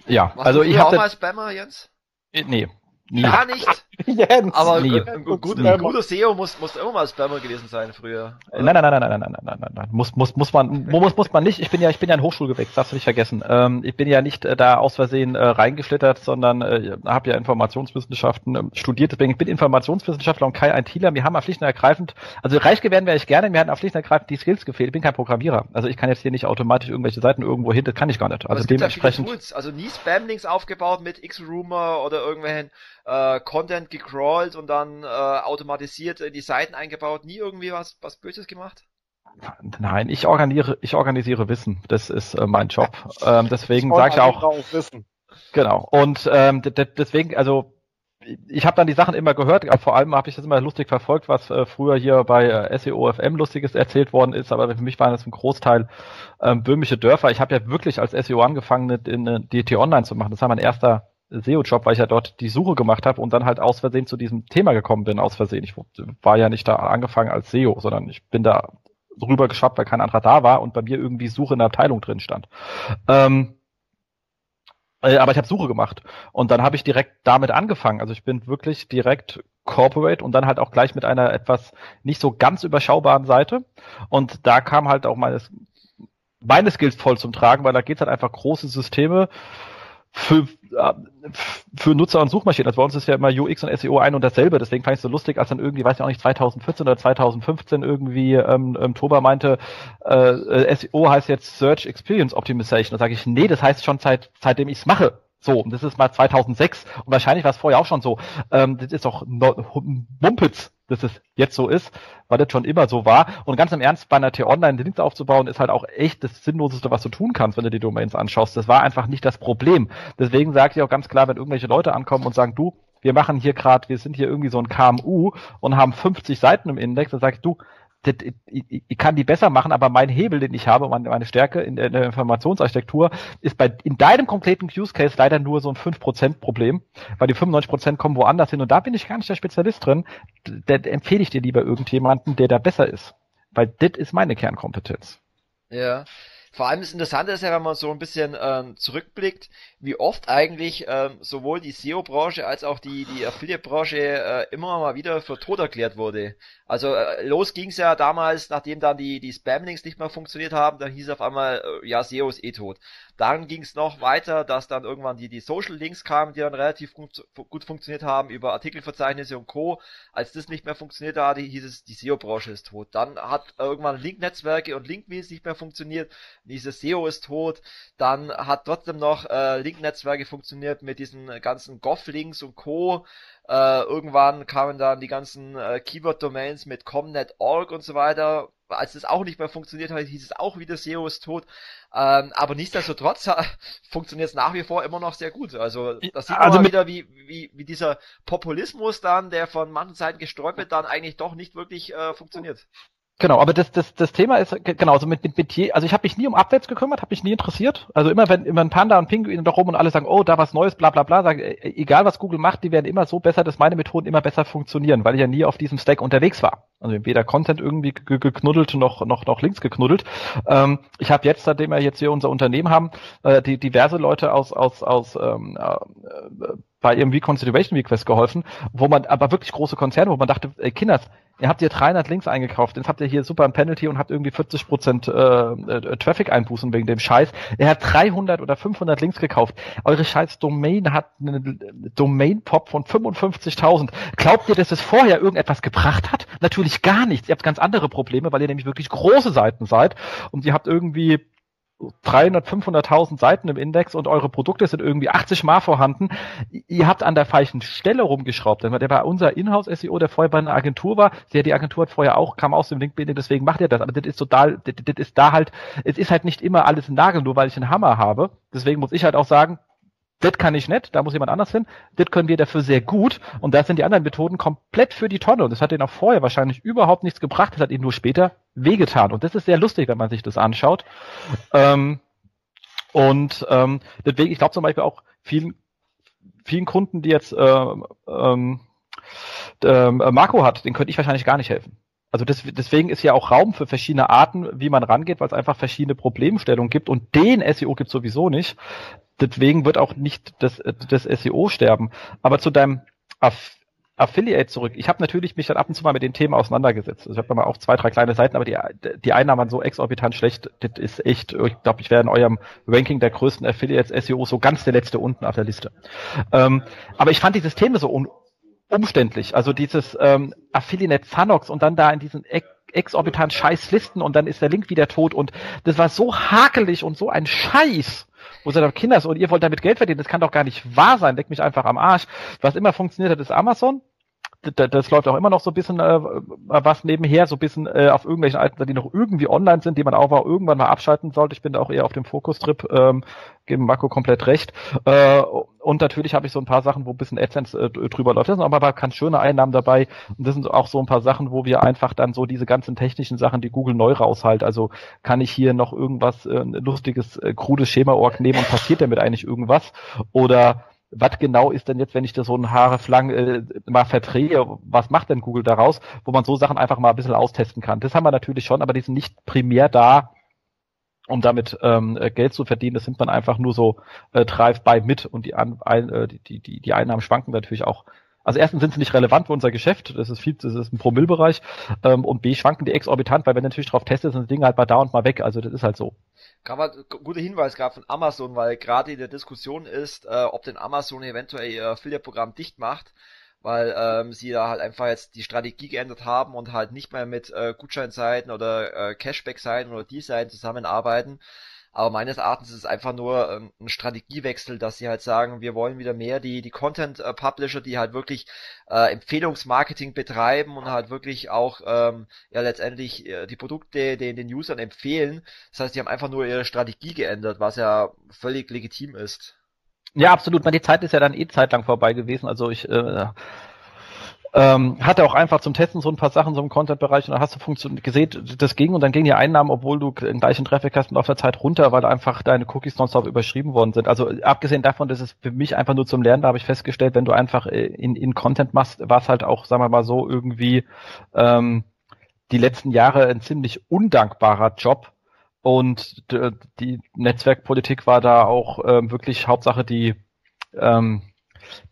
Ja, Warst also ich habe auch mal Spammer, Jens? Äh, nee. Gar nicht. Jens. Aber Nie. ein, ein, gut, ein guter SEO muss, muss immer mal Spammer gewesen sein früher. Nein, nein, nein, nein, nein, nein, nein, nein, nein, nein. Muss, muss, muss man, muss, muss man nicht. Ich bin ja, ich bin ja ein Hochschulgewächs, darfst du nicht vergessen. Ähm, ich bin ja nicht äh, da aus Versehen äh, reingeschlittert, sondern äh, habe ja Informationswissenschaften äh, studiert. Deswegen ich bin Informationswissenschaftler und Kai ITler. Wir haben schlicht und ergreifend, also reich geworden wäre ich gerne, mir hatten schlicht und ergreifend die Skills gefehlt. Ich bin kein Programmierer. Also ich kann jetzt hier nicht automatisch irgendwelche Seiten irgendwo hin, das kann ich gar nicht. Also dementsprechend. Also nie Spam-Links aufgebaut mit X-Rumor oder irgendwelchen äh, Content gecrawlt und dann äh, automatisiert in die Seiten eingebaut, nie irgendwie was, was Böses gemacht? Nein, ich organisiere, ich organisiere Wissen. Das ist äh, mein Job. Ähm, deswegen sage ich auch. Wissen. Genau. Und ähm, deswegen, also ich habe dann die Sachen immer gehört, vor allem habe ich das immer lustig verfolgt, was äh, früher hier bei äh, SEO-FM lustiges erzählt worden ist, aber für mich waren das ein Großteil ähm, böhmische Dörfer. Ich habe ja wirklich als SEO angefangen, in, in DT Online zu machen. Das war mein erster SEO-Job, weil ich ja dort die Suche gemacht habe und dann halt aus Versehen zu diesem Thema gekommen bin, aus Versehen. Ich war ja nicht da angefangen als SEO, sondern ich bin da rüber geschafft, weil kein anderer da war und bei mir irgendwie Suche in der Abteilung drin stand. Ähm, äh, aber ich habe Suche gemacht und dann habe ich direkt damit angefangen. Also ich bin wirklich direkt Corporate und dann halt auch gleich mit einer etwas nicht so ganz überschaubaren Seite. Und da kam halt auch meines meine Skills voll zum Tragen, weil da geht's halt einfach große Systeme für, äh, für Nutzer und Suchmaschinen. Also bei uns ist ja immer UX und SEO ein und dasselbe. Deswegen fand ich es so lustig, als dann irgendwie, weiß ich auch nicht, 2014 oder 2015 irgendwie ähm, ähm, Toba meinte, äh, SEO heißt jetzt Search Experience Optimization. Da sage ich, nee, das heißt schon seit seitdem ich es mache. So, und das ist mal 2006 und wahrscheinlich war es vorher auch schon so. Ähm, das ist doch Mumpitz, dass es jetzt so ist, weil das schon immer so war. Und ganz im Ernst, bei einer T-Online Dienst aufzubauen, ist halt auch echt das Sinnloseste, was du tun kannst, wenn du die Domains anschaust. Das war einfach nicht das Problem. Deswegen sage ich auch ganz klar, wenn irgendwelche Leute ankommen und sagen, du, wir machen hier gerade, wir sind hier irgendwie so ein KMU und haben 50 Seiten im Index, dann sag ich, du, das, ich, ich kann die besser machen, aber mein Hebel, den ich habe, meine, meine Stärke in der, in der Informationsarchitektur, ist bei in deinem konkreten Use Case leider nur so ein 5% Problem, weil die 95% kommen woanders hin und da bin ich gar nicht der Spezialist drin. Da empfehle ich dir lieber irgendjemanden, der da besser ist. Weil das ist meine Kernkompetenz. Ja. Vor allem das Interessante ist ja, wenn man so ein bisschen ähm, zurückblickt, wie oft eigentlich ähm, sowohl die SEO-Branche als auch die, die Affiliate-Branche äh, immer mal wieder für tot erklärt wurde. Also äh, los ging's ja damals, nachdem dann die, die Spam-Links nicht mehr funktioniert haben, dann hieß auf einmal, äh, ja, SEO ist eh tot. Dann ging's noch weiter, dass dann irgendwann die, die Social-Links kamen, die dann relativ fun gut funktioniert haben über Artikelverzeichnisse und Co. Als das nicht mehr funktioniert hatte, hieß es, die SEO-Branche ist tot. Dann hat irgendwann Link-Netzwerke und Link-Wheels nicht mehr funktioniert, dieses SEO ist tot. Dann hat trotzdem noch äh, Link-Netzwerke funktioniert mit diesen ganzen Goff-Links und Co. Äh, irgendwann kamen dann die ganzen äh, Keyword-Domains mit comnet.org und so weiter. Als das auch nicht mehr funktioniert hat, hieß es auch wieder SEO ist tot. Ähm, aber nichtsdestotrotz funktioniert es nach wie vor immer noch sehr gut. Also das sieht man also mal wieder, wie, wie, wie dieser Populismus dann, der von manchen Seiten gestreut wird, dann eigentlich doch nicht wirklich äh, funktioniert. Genau, aber das, das, das Thema ist genau, also mit, mit, mit je, also ich habe mich nie um Abwärts gekümmert, habe mich nie interessiert. Also immer wenn immer ein Panda und Pinguin da rum und alle sagen, oh, da was Neues, bla bla bla, sagen, äh, egal was Google macht, die werden immer so besser, dass meine Methoden immer besser funktionieren, weil ich ja nie auf diesem Stack unterwegs war. Also weder Content irgendwie geknuddelt noch noch noch Links geknuddelt. Ähm, ich habe jetzt, seitdem wir jetzt hier unser Unternehmen haben, äh, die diverse Leute aus aus aus ähm, äh, bei ihrem Reconsideration Request geholfen, wo man aber wirklich große Konzerne, wo man dachte, ey, Kinders, ihr habt hier 300 Links eingekauft, jetzt habt ihr hier super ein Penalty und habt irgendwie 40 Prozent äh, äh, Traffic-Einbußen wegen dem Scheiß. Er hat 300 oder 500 Links gekauft. Eure scheiß Domain hat einen Domain-Pop von 55.000. Glaubt ihr, dass es vorher irgendetwas gebracht hat? Natürlich gar nichts. Ihr habt ganz andere Probleme, weil ihr nämlich wirklich große Seiten seid und ihr habt irgendwie 300, 500.000 Seiten im Index und eure Produkte sind irgendwie 80 Mal vorhanden. Ihr habt an der falschen Stelle rumgeschraubt. Der war unser Inhouse-SEO, der vorher bei einer Agentur war. Der, die Agentur hat vorher auch, kam aus dem LinkedIn, deswegen macht er das. Aber das ist total, das, das ist da halt, es ist halt nicht immer alles ein Nagel, nur weil ich einen Hammer habe. Deswegen muss ich halt auch sagen, das kann ich nicht, da muss jemand anders hin. Das können wir dafür sehr gut. Und da sind die anderen Methoden komplett für die Tonne. Und das hat ihnen auch vorher wahrscheinlich überhaupt nichts gebracht. Das hat ihnen nur später wehgetan. Und das ist sehr lustig, wenn man sich das anschaut. Ähm, und ähm, deswegen, ich glaube zum Beispiel auch vielen, vielen Kunden, die jetzt äh, ähm, äh, Marco hat, den könnte ich wahrscheinlich gar nicht helfen. Also das, deswegen ist ja auch Raum für verschiedene Arten, wie man rangeht, weil es einfach verschiedene Problemstellungen gibt und den SEO gibt sowieso nicht. Deswegen wird auch nicht das, das SEO sterben. Aber zu deinem Aff Affiliate zurück. Ich habe natürlich mich dann ab und zu mal mit den Themen auseinandergesetzt. Also ich habe mal auch zwei, drei kleine Seiten, aber die, die Einnahmen waren so exorbitant schlecht. Das ist echt, ich glaube, ich wäre in eurem Ranking der größten Affiliates SEO so ganz der letzte unten auf der Liste. Ähm, aber ich fand dieses Thema so un umständlich. Also dieses ähm, Affiliate Zanox und dann da in diesen exorbitant scheiß Listen und dann ist der Link wieder tot und das war so hakelig und so ein Scheiß wo sie dann Kinder und ihr wollt damit Geld verdienen, das kann doch gar nicht wahr sein, leck mich einfach am Arsch. Was immer funktioniert hat, ist Amazon. Das, das läuft auch immer noch so ein bisschen äh, was nebenher, so ein bisschen äh, auf irgendwelchen alten, die noch irgendwie online sind, die man auch mal irgendwann mal abschalten sollte. Ich bin da auch eher auf dem Fokustrip, ähm, geben Marco komplett recht. Äh, und natürlich habe ich so ein paar Sachen, wo ein bisschen AdSense äh, drüber läuft. Das sind aber ganz schöne Einnahmen dabei. Und das sind auch so ein paar Sachen, wo wir einfach dann so diese ganzen technischen Sachen, die Google neu raushalt. Also kann ich hier noch irgendwas, äh, lustiges, äh, krudes Schema-Org nehmen und passiert damit eigentlich irgendwas? Oder was genau ist denn jetzt, wenn ich da so ein Haareflang äh, mal verdrehe, was macht denn Google daraus, wo man so Sachen einfach mal ein bisschen austesten kann. Das haben wir natürlich schon, aber die sind nicht primär da, um damit ähm, äh, Geld zu verdienen. Das sind man einfach nur so äh, Drive-by mit und die, An äh, die, die, die Einnahmen schwanken natürlich auch. Also erstens sind sie nicht relevant für unser Geschäft, das ist viel, das ist ein Promillbereich, ähm, und B schwanken die exorbitant, weil wenn du natürlich drauf testest, sind die Dinge halt mal da und mal weg. Also das ist halt so. Gerade guter Hinweis gab von Amazon, weil gerade in der Diskussion ist, äh, ob denn Amazon eventuell ihr Affiliate-Programm dicht macht weil ähm, sie da halt einfach jetzt die Strategie geändert haben und halt nicht mehr mit äh, Gutscheinseiten oder äh, Cashback-Seiten oder die Seiten zusammenarbeiten. Aber meines Erachtens ist es einfach nur ähm, ein Strategiewechsel, dass sie halt sagen, wir wollen wieder mehr die, die Content-Publisher, die halt wirklich äh, Empfehlungsmarketing betreiben und halt wirklich auch ähm, ja letztendlich äh, die Produkte den, den Usern empfehlen. Das heißt, die haben einfach nur ihre Strategie geändert, was ja völlig legitim ist. Ja, absolut. Die Zeit ist ja dann eh zeitlang vorbei gewesen. Also ich äh, ähm, hatte auch einfach zum Testen so ein paar Sachen so im Content-Bereich und dann hast du Funktion gesehen, das ging und dann ging die Einnahmen, obwohl du den gleichen Traffic hast, auf der Zeit runter, weil einfach deine Cookies nonstop überschrieben worden sind. Also abgesehen davon, dass es für mich einfach nur zum Lernen, da habe ich festgestellt, wenn du einfach äh, in, in Content machst, war es halt auch, sagen wir mal so, irgendwie ähm, die letzten Jahre ein ziemlich undankbarer Job, und die Netzwerkpolitik war da auch ähm, wirklich Hauptsache die, ähm,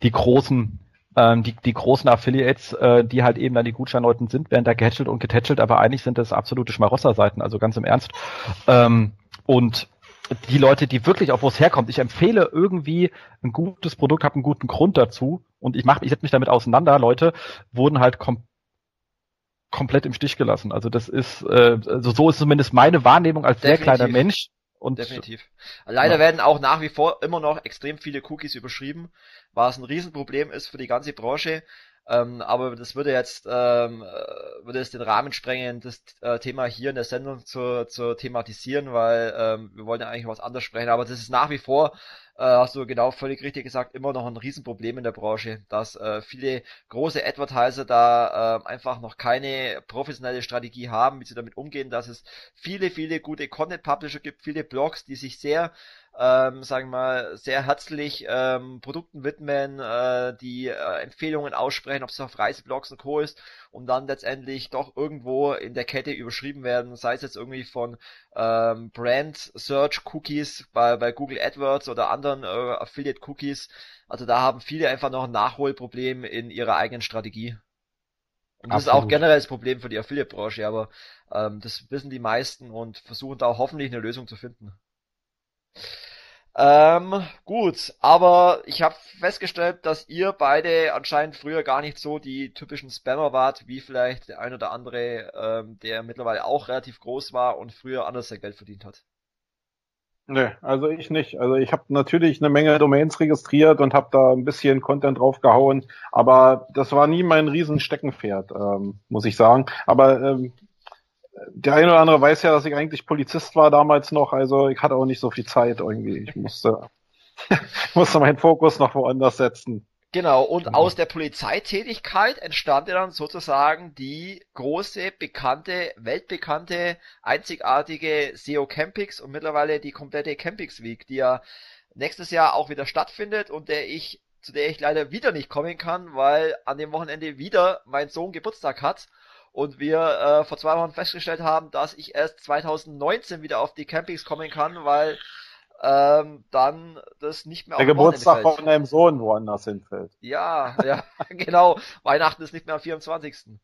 die großen ähm, die, die großen Affiliates, äh, die halt eben dann die Gutscheinleuten sind, werden da gehätschelt und getätschelt, aber eigentlich sind das absolute Schmarosserseiten, also ganz im Ernst. Ähm, und die Leute, die wirklich auf wo es herkommt, ich empfehle irgendwie ein gutes Produkt, habe einen guten Grund dazu und ich mache, ich setze mich damit auseinander, Leute wurden halt komplett komplett im Stich gelassen. Also das ist, äh, also so ist zumindest meine Wahrnehmung als Definitiv. sehr kleiner Mensch. Und Definitiv. Leider ja. werden auch nach wie vor immer noch extrem viele Cookies überschrieben, was ein Riesenproblem ist für die ganze Branche. Ähm, aber das würde jetzt ähm, äh, würde es den Rahmen sprengen, das äh, Thema hier in der Sendung zu, zu thematisieren, weil ähm, wir wollen ja eigentlich was anderes sprechen. Aber das ist nach wie vor äh, hast du genau völlig richtig gesagt, immer noch ein Riesenproblem in der Branche, dass äh, viele große Advertiser da äh, einfach noch keine professionelle Strategie haben, wie sie damit umgehen, dass es viele, viele gute Content-Publisher gibt, viele Blogs, die sich sehr ähm, sagen wir mal, sehr herzlich ähm, Produkten widmen, äh, die äh, Empfehlungen aussprechen, ob es auf Reiseblogs und Co. ist, und dann letztendlich doch irgendwo in der Kette überschrieben werden, sei es jetzt irgendwie von ähm, Brand Search Cookies bei, bei Google AdWords oder anderen äh, Affiliate Cookies. Also da haben viele einfach noch ein Nachholproblem in ihrer eigenen Strategie. Und das Absolut. ist auch generell das Problem für die Affiliate-Branche, aber ähm, das wissen die meisten und versuchen da auch hoffentlich eine Lösung zu finden. Ähm, gut, aber ich habe festgestellt, dass ihr beide anscheinend früher gar nicht so die typischen Spammer wart, wie vielleicht der ein oder andere, ähm, der mittlerweile auch relativ groß war und früher anders sein Geld verdient hat. Nee, also ich nicht. Also ich habe natürlich eine Menge Domains registriert und habe da ein bisschen Content draufgehauen, aber das war nie mein Riesensteckenpferd, ähm, muss ich sagen. Aber ähm, der eine oder andere weiß ja, dass ich eigentlich Polizist war damals noch, also ich hatte auch nicht so viel Zeit irgendwie. Ich musste, musste meinen Fokus noch woanders setzen. Genau, und genau. aus der Polizeitätigkeit entstand ja dann sozusagen die große, bekannte, weltbekannte, einzigartige SEO Campix und mittlerweile die komplette Campix Week, die ja nächstes Jahr auch wieder stattfindet und der ich, zu der ich leider wieder nicht kommen kann, weil an dem Wochenende wieder mein Sohn Geburtstag hat und wir äh, vor zwei Wochen festgestellt haben, dass ich erst 2019 wieder auf die Campings kommen kann, weil ähm, dann das nicht mehr Der Geburtstag von deinem Sohn woanders hinfällt. Ja, ja, genau. Weihnachten ist nicht mehr am 24.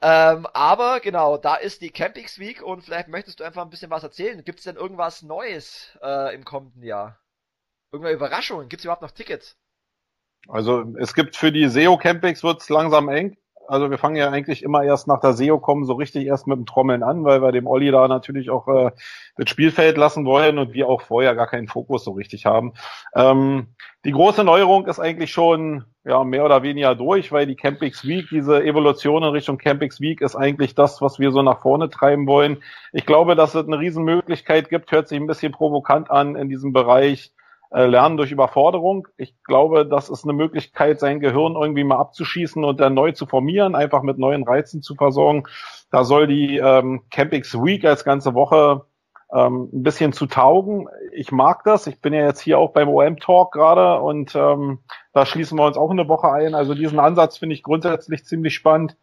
Ähm, aber genau, da ist die Campings Week und vielleicht möchtest du einfach ein bisschen was erzählen. Gibt es denn irgendwas Neues äh, im kommenden Jahr? Irgendwelche Überraschungen? Gibt es überhaupt noch Tickets? Also es gibt für die SEO Campings wird's langsam eng. Also wir fangen ja eigentlich immer erst nach der SEO kommen so richtig erst mit dem Trommeln an, weil wir dem Olli da natürlich auch äh, das Spielfeld lassen wollen und wir auch vorher gar keinen Fokus so richtig haben. Ähm, die große Neuerung ist eigentlich schon ja mehr oder weniger durch, weil die Campix Week, diese Evolution in Richtung Campix Week ist eigentlich das, was wir so nach vorne treiben wollen. Ich glaube, dass es eine Riesenmöglichkeit gibt, hört sich ein bisschen provokant an in diesem Bereich Lernen durch Überforderung. Ich glaube, das ist eine Möglichkeit, sein Gehirn irgendwie mal abzuschießen und dann neu zu formieren, einfach mit neuen Reizen zu versorgen. Da soll die ähm, Campix Week als ganze Woche ähm, ein bisschen zu taugen. Ich mag das. Ich bin ja jetzt hier auch beim OM Talk gerade und ähm, da schließen wir uns auch eine Woche ein. Also diesen Ansatz finde ich grundsätzlich ziemlich spannend.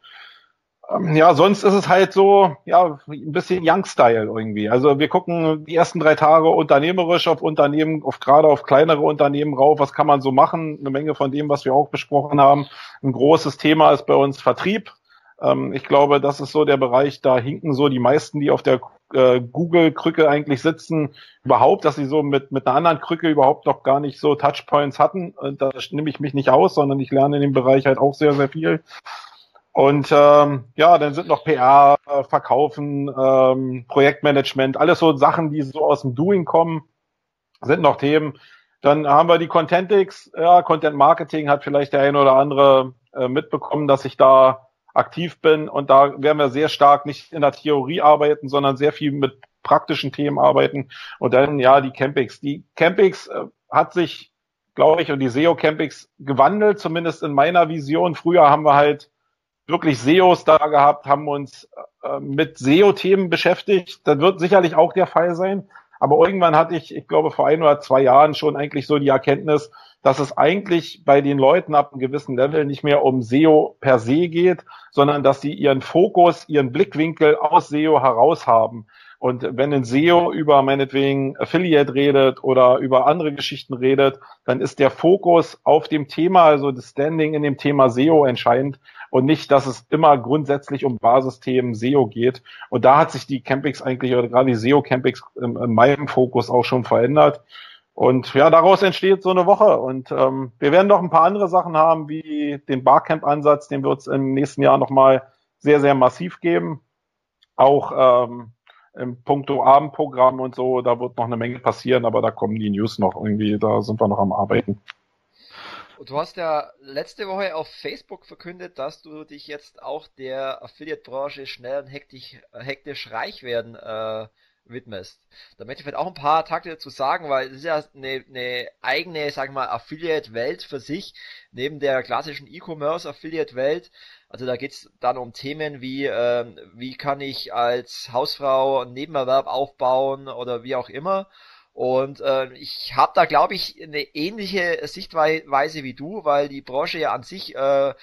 Ähm, ja, sonst ist es halt so, ja, ein bisschen Young-Style irgendwie. Also wir gucken die ersten drei Tage unternehmerisch auf Unternehmen, auf gerade auf kleinere Unternehmen rauf. Was kann man so machen? Eine Menge von dem, was wir auch besprochen haben. Ein großes Thema ist bei uns Vertrieb. Ähm, ich glaube, das ist so der Bereich, da hinken so die meisten, die auf der äh, Google-Krücke eigentlich sitzen, überhaupt, dass sie so mit, mit einer anderen Krücke überhaupt noch gar nicht so Touchpoints hatten. Und da nehme ich mich nicht aus, sondern ich lerne in dem Bereich halt auch sehr, sehr viel. Und ähm, ja, dann sind noch PR, äh, Verkaufen, ähm, Projektmanagement, alles so Sachen, die so aus dem Doing kommen, sind noch Themen. Dann haben wir die Contentix, ja, Content Marketing hat vielleicht der eine oder andere äh, mitbekommen, dass ich da aktiv bin und da werden wir sehr stark nicht in der Theorie arbeiten, sondern sehr viel mit praktischen Themen arbeiten. Und dann ja die Campix. Die Campix äh, hat sich, glaube ich, und die SEO Campix gewandelt, zumindest in meiner Vision. Früher haben wir halt wirklich SEOs da gehabt, haben uns äh, mit SEO-Themen beschäftigt. Das wird sicherlich auch der Fall sein. Aber irgendwann hatte ich, ich glaube, vor ein oder zwei Jahren schon eigentlich so die Erkenntnis, dass es eigentlich bei den Leuten ab einem gewissen Level nicht mehr um SEO per se geht, sondern dass sie ihren Fokus, ihren Blickwinkel aus SEO heraus haben. Und wenn ein SEO über meinetwegen Affiliate redet oder über andere Geschichten redet, dann ist der Fokus auf dem Thema, also das Standing in dem Thema SEO entscheidend und nicht, dass es immer grundsätzlich um Basisthemen SEO geht. Und da hat sich die Campix eigentlich, oder gerade die SEO Campix in, in meinem Fokus auch schon verändert. Und ja, daraus entsteht so eine Woche. Und ähm, wir werden noch ein paar andere Sachen haben, wie den Barcamp-Ansatz, den wird es im nächsten Jahr nochmal sehr, sehr massiv geben. Auch ähm, im Punkto Abendprogramm und so, da wird noch eine Menge passieren, aber da kommen die News noch irgendwie, da sind wir noch am Arbeiten. Und du hast ja letzte Woche auf Facebook verkündet, dass du dich jetzt auch der Affiliate-Branche schnell und hektisch, hektisch reich werden äh, widmest. Da möchte ich vielleicht auch ein paar Takte dazu sagen, weil es ist ja eine, eine eigene, sagen wir mal, Affiliate-Welt für sich, neben der klassischen E-Commerce-Affiliate-Welt. Also da geht's dann um Themen wie, ähm, wie kann ich als Hausfrau einen Nebenerwerb aufbauen oder wie auch immer. Und äh, ich habe da, glaube ich, eine ähnliche Sichtweise wie du, weil die Branche ja an sich äh,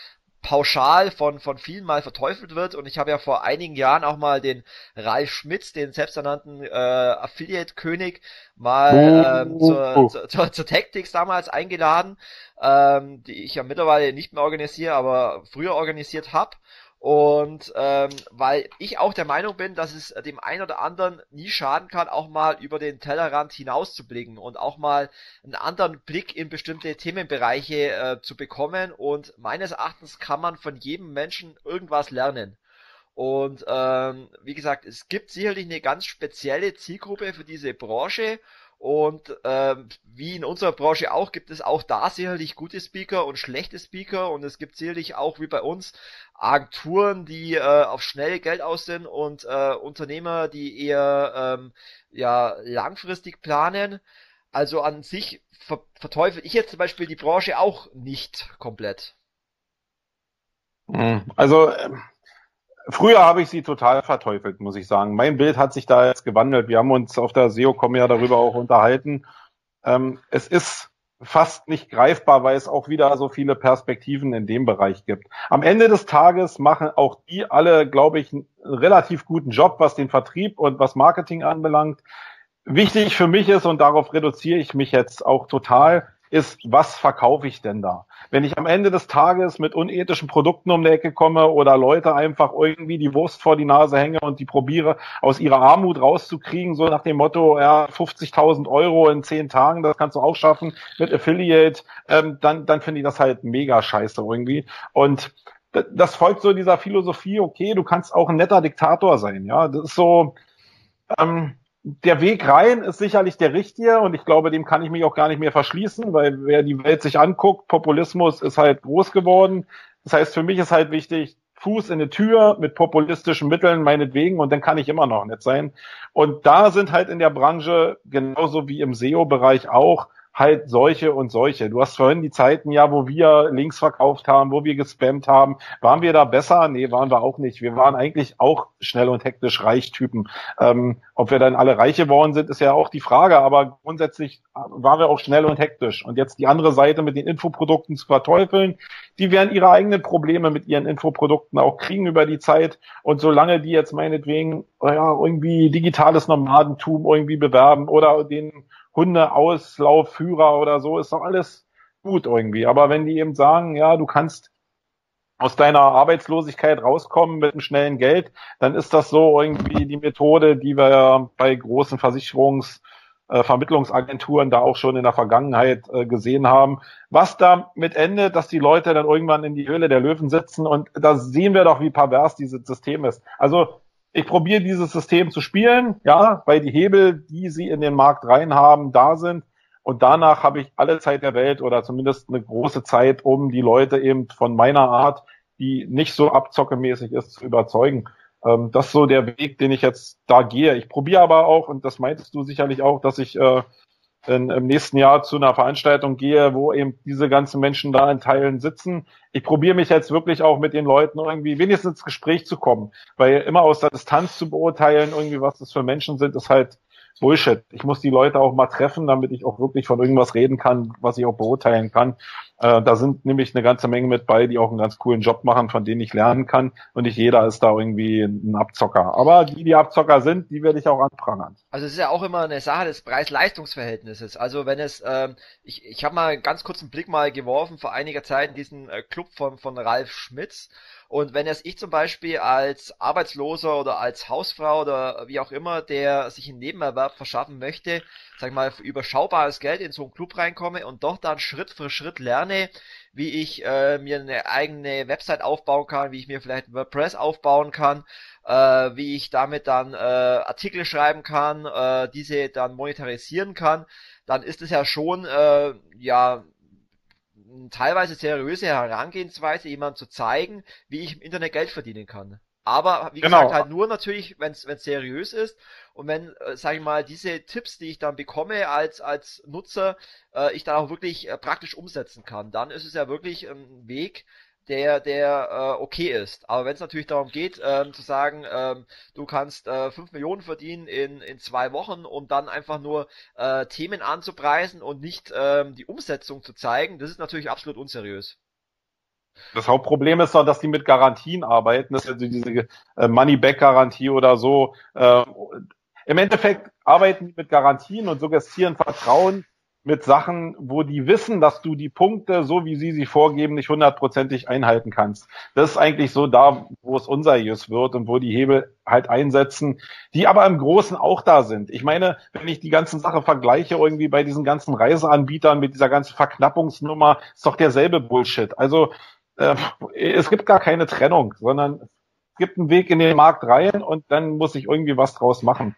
pauschal von, von vielen mal verteufelt wird. Und ich habe ja vor einigen Jahren auch mal den Ralf Schmitz, den selbsternannten äh, Affiliate-König, mal ähm, zur, zur, zur, zur Tactics damals eingeladen, ähm, die ich ja mittlerweile nicht mehr organisiere, aber früher organisiert habe. Und ähm, weil ich auch der Meinung bin, dass es dem einen oder anderen nie schaden kann, auch mal über den Tellerrand hinauszublicken und auch mal einen anderen Blick in bestimmte Themenbereiche äh, zu bekommen. Und meines Erachtens kann man von jedem Menschen irgendwas lernen. Und ähm, wie gesagt, es gibt sicherlich eine ganz spezielle Zielgruppe für diese Branche und ähm, wie in unserer Branche auch, gibt es auch da sicherlich gute Speaker und schlechte Speaker. Und es gibt sicherlich auch wie bei uns Agenturen, die äh, auf schnell Geld aus sind und äh, Unternehmer, die eher ähm, ja langfristig planen. Also an sich ver verteufel ich jetzt zum Beispiel die Branche auch nicht komplett. Hm, also ähm, Früher habe ich sie total verteufelt, muss ich sagen. Mein Bild hat sich da jetzt gewandelt. Wir haben uns auf der SEO-Com ja darüber auch unterhalten. Ähm, es ist fast nicht greifbar, weil es auch wieder so viele Perspektiven in dem Bereich gibt. Am Ende des Tages machen auch die alle, glaube ich, einen relativ guten Job, was den Vertrieb und was Marketing anbelangt. wichtig für mich ist, und darauf reduziere ich mich jetzt auch total, ist, was verkaufe ich denn da? Wenn ich am Ende des Tages mit unethischen Produkten um die Ecke komme oder Leute einfach irgendwie die Wurst vor die Nase hänge und die probiere, aus ihrer Armut rauszukriegen, so nach dem Motto, ja, 50.000 Euro in zehn Tagen, das kannst du auch schaffen mit Affiliate, ähm, dann, dann finde ich das halt mega scheiße irgendwie. Und das folgt so dieser Philosophie, okay, du kannst auch ein netter Diktator sein, ja, das ist so, ähm, der Weg rein ist sicherlich der richtige und ich glaube, dem kann ich mich auch gar nicht mehr verschließen, weil wer die Welt sich anguckt, Populismus ist halt groß geworden. Das heißt, für mich ist halt wichtig, Fuß in eine Tür mit populistischen Mitteln meinetwegen und dann kann ich immer noch nett sein. Und da sind halt in der Branche genauso wie im SEO-Bereich auch halt solche und solche. Du hast vorhin die Zeiten ja, wo wir Links verkauft haben, wo wir gespammt haben. Waren wir da besser? Nee, waren wir auch nicht. Wir waren eigentlich auch schnell und hektisch Reichtypen. Ähm, ob wir dann alle reich geworden sind, ist ja auch die Frage, aber grundsätzlich waren wir auch schnell und hektisch. Und jetzt die andere Seite mit den Infoprodukten zu verteufeln, die werden ihre eigenen Probleme mit ihren Infoprodukten auch kriegen über die Zeit. Und solange die jetzt meinetwegen ja, irgendwie digitales Nomadentum irgendwie bewerben oder den Hundeauslaufführer oder so, ist doch alles gut irgendwie. Aber wenn die eben sagen, ja, du kannst aus deiner Arbeitslosigkeit rauskommen mit einem schnellen Geld, dann ist das so irgendwie die Methode, die wir bei großen Versicherungs- äh, Vermittlungsagenturen da auch schon in der Vergangenheit äh, gesehen haben. Was damit endet, dass die Leute dann irgendwann in die Höhle der Löwen sitzen und da sehen wir doch, wie pervers dieses System ist. Also ich probiere dieses System zu spielen, ja, weil die Hebel, die sie in den Markt rein haben, da sind. Und danach habe ich alle Zeit der Welt oder zumindest eine große Zeit, um die Leute eben von meiner Art, die nicht so abzockemäßig ist, zu überzeugen. Ähm, das ist so der Weg, den ich jetzt da gehe. Ich probiere aber auch, und das meintest du sicherlich auch, dass ich äh, in, im nächsten Jahr zu einer Veranstaltung gehe, wo eben diese ganzen Menschen da in Teilen sitzen. Ich probiere mich jetzt wirklich auch mit den Leuten irgendwie wenigstens ins Gespräch zu kommen, weil immer aus der Distanz zu beurteilen, irgendwie was das für Menschen sind, ist halt Bullshit. Ich muss die Leute auch mal treffen, damit ich auch wirklich von irgendwas reden kann, was ich auch beurteilen kann. Äh, da sind nämlich eine ganze Menge mit bei, die auch einen ganz coolen Job machen, von denen ich lernen kann. Und nicht jeder ist da irgendwie ein Abzocker. Aber die, die Abzocker sind, die werde ich auch anprangern. Also es ist ja auch immer eine Sache des Preis-Leistungs-Verhältnisses. Also wenn es, ähm, ich, ich habe mal einen ganz kurzen Blick mal geworfen vor einiger Zeit in diesen äh, Club von, von Ralf Schmitz. Und wenn jetzt ich zum Beispiel als Arbeitsloser oder als Hausfrau oder wie auch immer, der sich einen Nebenerwerb verschaffen möchte, sag ich mal, überschaubares Geld in so einen Club reinkomme und doch dann Schritt für Schritt lerne, wie ich äh, mir eine eigene Website aufbauen kann, wie ich mir vielleicht WordPress aufbauen kann, äh, wie ich damit dann äh, Artikel schreiben kann, äh, diese dann monetarisieren kann, dann ist es ja schon äh, ja teilweise seriöse Herangehensweise, jemandem zu zeigen, wie ich im Internet Geld verdienen kann. Aber wie genau. gesagt, halt nur natürlich, wenn es seriös ist und wenn, äh, sage ich mal, diese Tipps, die ich dann bekomme als als Nutzer, äh, ich dann auch wirklich äh, praktisch umsetzen kann, dann ist es ja wirklich ein Weg, der, der äh, okay ist. Aber wenn es natürlich darum geht, ähm, zu sagen, ähm, du kannst äh, 5 Millionen verdienen in, in zwei Wochen und dann einfach nur äh, Themen anzupreisen und nicht ähm, die Umsetzung zu zeigen, das ist natürlich absolut unseriös. Das Hauptproblem ist doch, dass die mit Garantien arbeiten. Das ist also diese äh, Money-Back-Garantie oder so. Äh, Im Endeffekt arbeiten die mit Garantien und suggestieren Vertrauen mit Sachen, wo die wissen, dass du die Punkte, so wie sie sie vorgeben, nicht hundertprozentig einhalten kannst. Das ist eigentlich so da, wo es unseriös wird und wo die Hebel halt einsetzen, die aber im Großen auch da sind. Ich meine, wenn ich die ganzen Sache vergleiche irgendwie bei diesen ganzen Reiseanbietern mit dieser ganzen Verknappungsnummer, ist doch derselbe Bullshit. Also äh, es gibt gar keine Trennung, sondern es gibt einen Weg in den Markt rein und dann muss ich irgendwie was draus machen.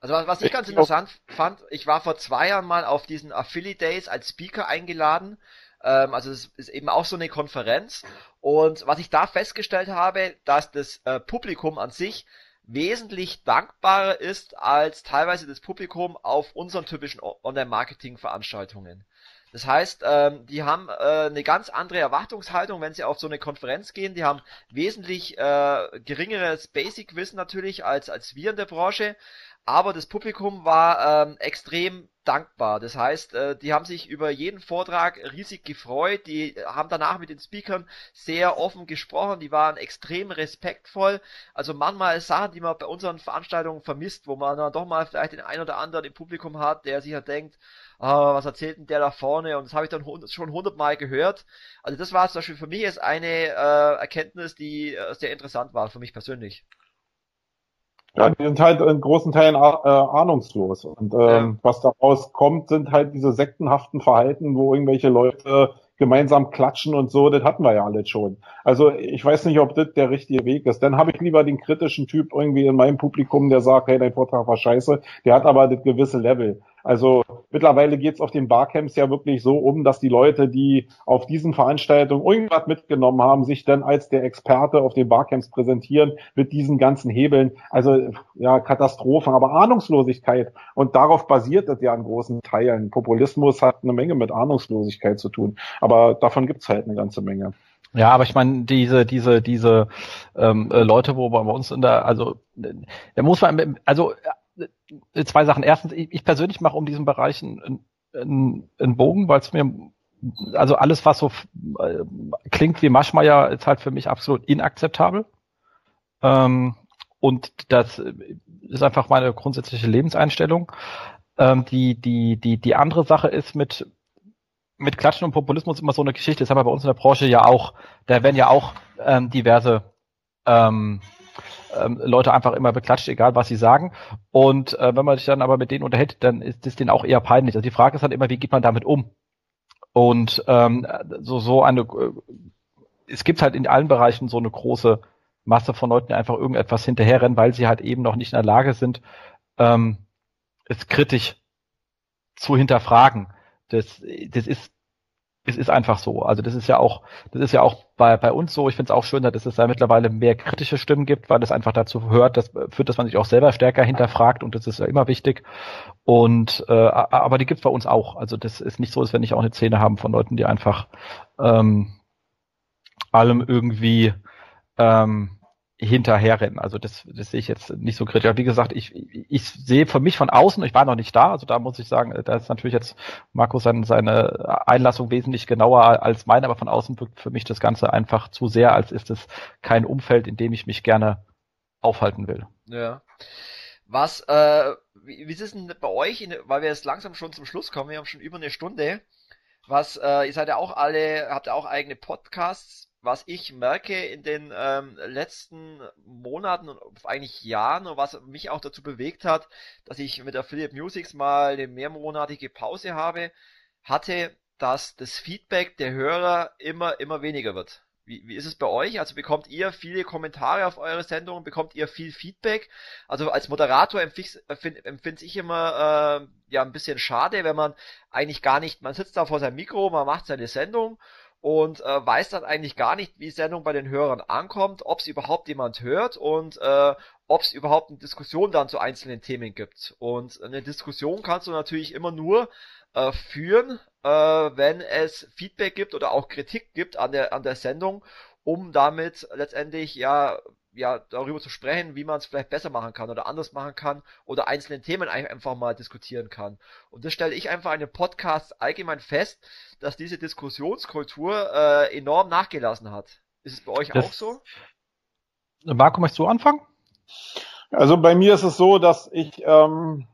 Also was ich ganz interessant fand, ich war vor zwei Jahren mal auf diesen Affiliate Days als Speaker eingeladen. Ähm, also es ist eben auch so eine Konferenz. Und was ich da festgestellt habe, dass das äh, Publikum an sich wesentlich dankbarer ist als teilweise das Publikum auf unseren typischen Online-Marketing-Veranstaltungen. Das heißt, ähm, die haben äh, eine ganz andere Erwartungshaltung, wenn sie auf so eine Konferenz gehen. Die haben wesentlich äh, geringeres Basic-Wissen natürlich als, als wir in der Branche, aber das Publikum war ähm, extrem dankbar. Das heißt, äh, die haben sich über jeden Vortrag riesig gefreut, die haben danach mit den Speakern sehr offen gesprochen, die waren extrem respektvoll. Also manchmal Sachen, die man bei unseren Veranstaltungen vermisst, wo man dann doch mal vielleicht den einen oder anderen im Publikum hat, der sich ja denkt, ah, was erzählt denn der da vorne? Und das habe ich dann schon hundertmal gehört. Also das war zum Beispiel für mich jetzt eine äh, Erkenntnis, die äh, sehr interessant war für mich persönlich. Ja, die sind halt in großen Teilen äh, ahnungslos. Und ähm, ja. was daraus kommt, sind halt diese sektenhaften Verhalten, wo irgendwelche Leute gemeinsam klatschen und so, das hatten wir ja alles schon. Also ich weiß nicht, ob das der richtige Weg ist. Dann habe ich lieber den kritischen Typ irgendwie in meinem Publikum, der sagt, hey, dein Vortrag war scheiße, der hat aber das gewisse Level. Also mittlerweile geht's auf den Barcamps ja wirklich so um, dass die Leute, die auf diesen Veranstaltungen irgendwas mitgenommen haben, sich dann als der Experte auf den Barcamps präsentieren mit diesen ganzen Hebeln. Also ja, Katastrophen, aber Ahnungslosigkeit. Und darauf basiert es ja an großen Teilen. Populismus hat eine Menge mit Ahnungslosigkeit zu tun. Aber davon gibt's halt eine ganze Menge. Ja, aber ich meine, diese, diese, diese ähm, äh, Leute, wo bei uns in der, also da muss man, also zwei Sachen. Erstens, ich, ich persönlich mache um diesen Bereich einen, einen, einen Bogen, weil es mir, also alles, was so äh, klingt wie Maschmeier, ist halt für mich absolut inakzeptabel. Ähm, und das ist einfach meine grundsätzliche Lebenseinstellung. Ähm, die, die, die, die andere Sache ist mit, mit Klatschen und Populismus immer so eine Geschichte. Das haben wir bei uns in der Branche ja auch. Da werden ja auch ähm, diverse ähm, ähm, Leute einfach immer beklatscht, egal was sie sagen. Und äh, wenn man sich dann aber mit denen unterhält, dann ist das denen auch eher peinlich. Also die Frage ist halt immer, wie geht man damit um? Und ähm, so, so eine, äh, es gibt halt in allen Bereichen so eine große Masse von Leuten, die einfach irgendetwas hinterherrennen, weil sie halt eben noch nicht in der Lage sind, ähm, es kritisch zu hinterfragen. Das, das ist es ist einfach so. Also das ist ja auch, das ist ja auch bei, bei uns so. Ich finde es auch schön, dass es da mittlerweile mehr kritische Stimmen gibt, weil das einfach dazu hört, dass, führt, dass man sich auch selber stärker hinterfragt und das ist ja immer wichtig. Und äh, aber die gibt's bei uns auch. Also das ist nicht so, dass wir nicht auch eine Szene haben von Leuten, die einfach ähm, allem irgendwie ähm, hinterherrennen. Also das, das sehe ich jetzt nicht so kritisch. Aber wie gesagt, ich, ich sehe für mich von außen, ich war noch nicht da, also da muss ich sagen, da ist natürlich jetzt Markus seine, seine Einlassung wesentlich genauer als meine, aber von außen wirkt für mich das Ganze einfach zu sehr, als ist es kein Umfeld, in dem ich mich gerne aufhalten will. Ja. Was, äh, wie, wie ist es denn bei euch, in, weil wir jetzt langsam schon zum Schluss kommen, wir haben schon über eine Stunde. Was, äh, ihr seid ja auch alle, habt ja auch eigene Podcasts was ich merke in den ähm, letzten Monaten und eigentlich Jahren und was mich auch dazu bewegt hat, dass ich mit Affiliate Musics mal eine mehrmonatige Pause habe, hatte, dass das Feedback der Hörer immer, immer weniger wird. Wie, wie ist es bei euch? Also bekommt ihr viele Kommentare auf eure Sendungen? Bekommt ihr viel Feedback? Also als Moderator empfinde ich immer äh, ja ein bisschen schade, wenn man eigentlich gar nicht, man sitzt da vor seinem Mikro, man macht seine Sendung und äh, weiß dann eigentlich gar nicht, wie die Sendung bei den Hörern ankommt, ob es überhaupt jemand hört und äh, ob es überhaupt eine Diskussion dann zu einzelnen Themen gibt. Und eine Diskussion kannst du natürlich immer nur äh, führen, äh, wenn es Feedback gibt oder auch Kritik gibt an der an der Sendung, um damit letztendlich ja ja, darüber zu sprechen, wie man es vielleicht besser machen kann oder anders machen kann oder einzelne Themen einfach mal diskutieren kann. Und das stelle ich einfach in den Podcasts allgemein fest, dass diese Diskussionskultur äh, enorm nachgelassen hat. Ist es bei euch das, auch so? Marco, möchtest du anfangen? Also bei mir ist es so, dass ich ähm,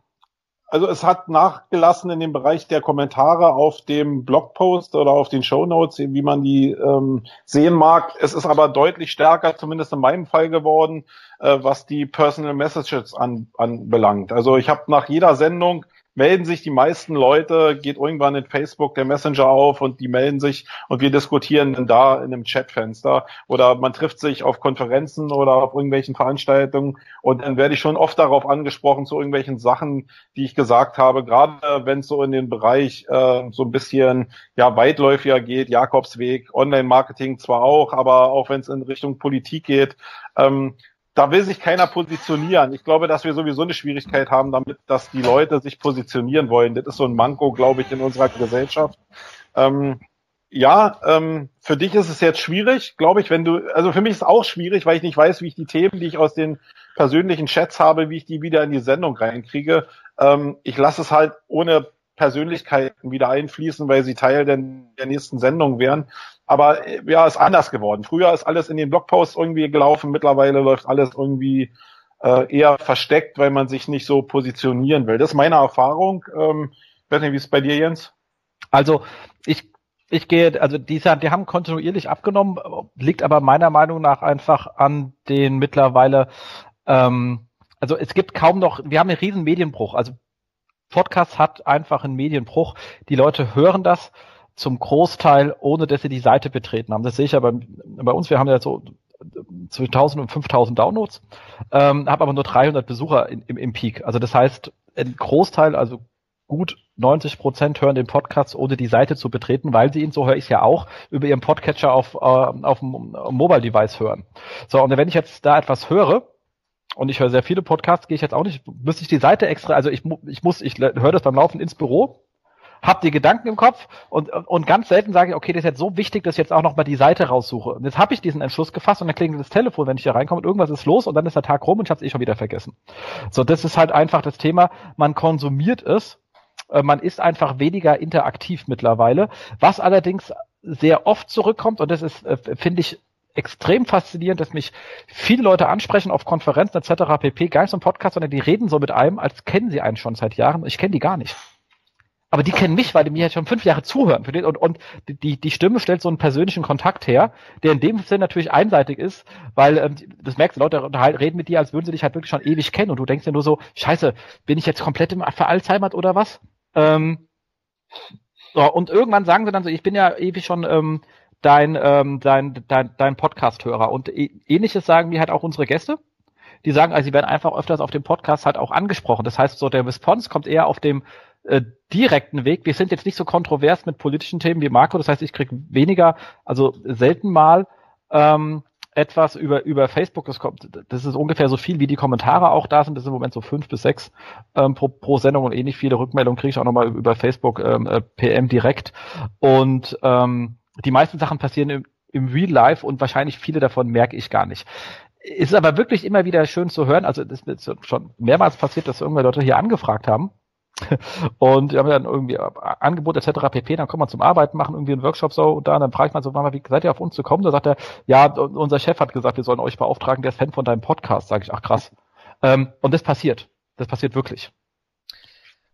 also es hat nachgelassen in dem Bereich der Kommentare auf dem Blogpost oder auf den Show Notes, wie man die ähm, sehen mag. Es ist aber deutlich stärker, zumindest in meinem Fall geworden, äh, was die Personal Messages an, anbelangt. Also ich habe nach jeder Sendung melden sich die meisten Leute, geht irgendwann in Facebook der Messenger auf und die melden sich und wir diskutieren dann da in einem Chatfenster. Oder man trifft sich auf Konferenzen oder auf irgendwelchen Veranstaltungen und dann werde ich schon oft darauf angesprochen zu irgendwelchen Sachen, die ich gesagt habe, gerade wenn es so in den Bereich äh, so ein bisschen ja weitläufiger geht, Jakobsweg, Online-Marketing zwar auch, aber auch wenn es in Richtung Politik geht, ähm, da will sich keiner positionieren. Ich glaube, dass wir sowieso eine Schwierigkeit haben damit, dass die Leute sich positionieren wollen. Das ist so ein Manko, glaube ich, in unserer Gesellschaft. Ähm, ja, ähm, für dich ist es jetzt schwierig, glaube ich, wenn du, also für mich ist es auch schwierig, weil ich nicht weiß, wie ich die Themen, die ich aus den persönlichen Chats habe, wie ich die wieder in die Sendung reinkriege. Ähm, ich lasse es halt ohne Persönlichkeiten wieder einfließen, weil sie Teil der, der nächsten Sendung wären. Aber äh, ja, ist anders geworden. Früher ist alles in den Blogposts irgendwie gelaufen, mittlerweile läuft alles irgendwie äh, eher versteckt, weil man sich nicht so positionieren will. Das ist meine Erfahrung. Ähm, ich weiß nicht, wie ist es bei dir, Jens? Also ich ich gehe, also die, die haben kontinuierlich abgenommen, liegt aber meiner Meinung nach einfach an den mittlerweile, ähm, also es gibt kaum noch, wir haben einen riesen Medienbruch. Also Podcast hat einfach einen Medienbruch. Die Leute hören das zum Großteil, ohne dass sie die Seite betreten haben. Das sehe ich ja bei, bei uns. Wir haben ja so zwischen 1000 und 5000 Downloads, ähm, habe aber nur 300 Besucher in, im, im Peak. Also das heißt, ein Großteil, also gut 90 Prozent hören den Podcast, ohne die Seite zu betreten, weil sie ihn, so höre ich ja auch, über ihren Podcatcher auf, äh, auf dem Mobile Device hören. So, und wenn ich jetzt da etwas höre, und ich höre sehr viele Podcasts, gehe ich jetzt auch nicht, müsste ich die Seite extra, also ich, ich muss, ich höre das beim Laufen ins Büro, hab die Gedanken im Kopf und, und ganz selten sage ich, okay, das ist jetzt so wichtig, dass ich jetzt auch noch mal die Seite raussuche. Und jetzt habe ich diesen Entschluss gefasst und dann klingelt das Telefon, wenn ich hier reinkomme und irgendwas ist los und dann ist der Tag rum und ich habe es eh schon wieder vergessen. So, das ist halt einfach das Thema, man konsumiert es, äh, man ist einfach weniger interaktiv mittlerweile, was allerdings sehr oft zurückkommt und das ist, äh, finde ich, extrem faszinierend, dass mich viele Leute ansprechen auf Konferenzen etc. pp. Gar nicht so ein Podcast, sondern die reden so mit einem, als kennen sie einen schon seit Jahren. Ich kenne die gar nicht. Aber die kennen mich, weil die mir jetzt schon fünf Jahre zuhören. Und, und die, die Stimme stellt so einen persönlichen Kontakt her, der in dem Sinne natürlich einseitig ist, weil ähm, das merkst du, Leute reden mit dir, als würden sie dich halt wirklich schon ewig kennen. Und du denkst dir nur so, scheiße, bin ich jetzt komplett im Veralzheimert oder was? Ähm, so, und irgendwann sagen sie dann so, ich bin ja ewig schon ähm, dein, ähm, dein, dein, dein Podcast-Hörer. Und ähnliches sagen mir halt auch unsere Gäste. Die sagen, also sie werden einfach öfters auf dem Podcast halt auch angesprochen. Das heißt, so der Response kommt eher auf dem äh, direkten Weg. Wir sind jetzt nicht so kontrovers mit politischen Themen wie Marco. Das heißt, ich kriege weniger, also selten mal ähm, etwas über, über Facebook. Das, kommt, das ist ungefähr so viel, wie die Kommentare auch da sind. Das sind im Moment so fünf bis sechs ähm, pro, pro Sendung und ähnlich viele Rückmeldungen kriege ich auch nochmal über Facebook ähm, äh, PM direkt. Und ähm, die meisten Sachen passieren im, im Real Life und wahrscheinlich viele davon merke ich gar nicht. Ist aber wirklich immer wieder schön zu hören. Also das ist schon mehrmals passiert, dass irgendwelche Leute hier angefragt haben. Und wir haben dann irgendwie Angebot etc. pp. Dann kommt man zum Arbeiten, machen irgendwie einen Workshop so und da, dann frage ich mal so, Mama, wie seid ihr auf uns zu kommen? Da sagt er, ja, unser Chef hat gesagt, wir sollen euch beauftragen, der ist Fan von deinem Podcast. Sage ich, ach krass. Ähm, und das passiert. Das passiert wirklich.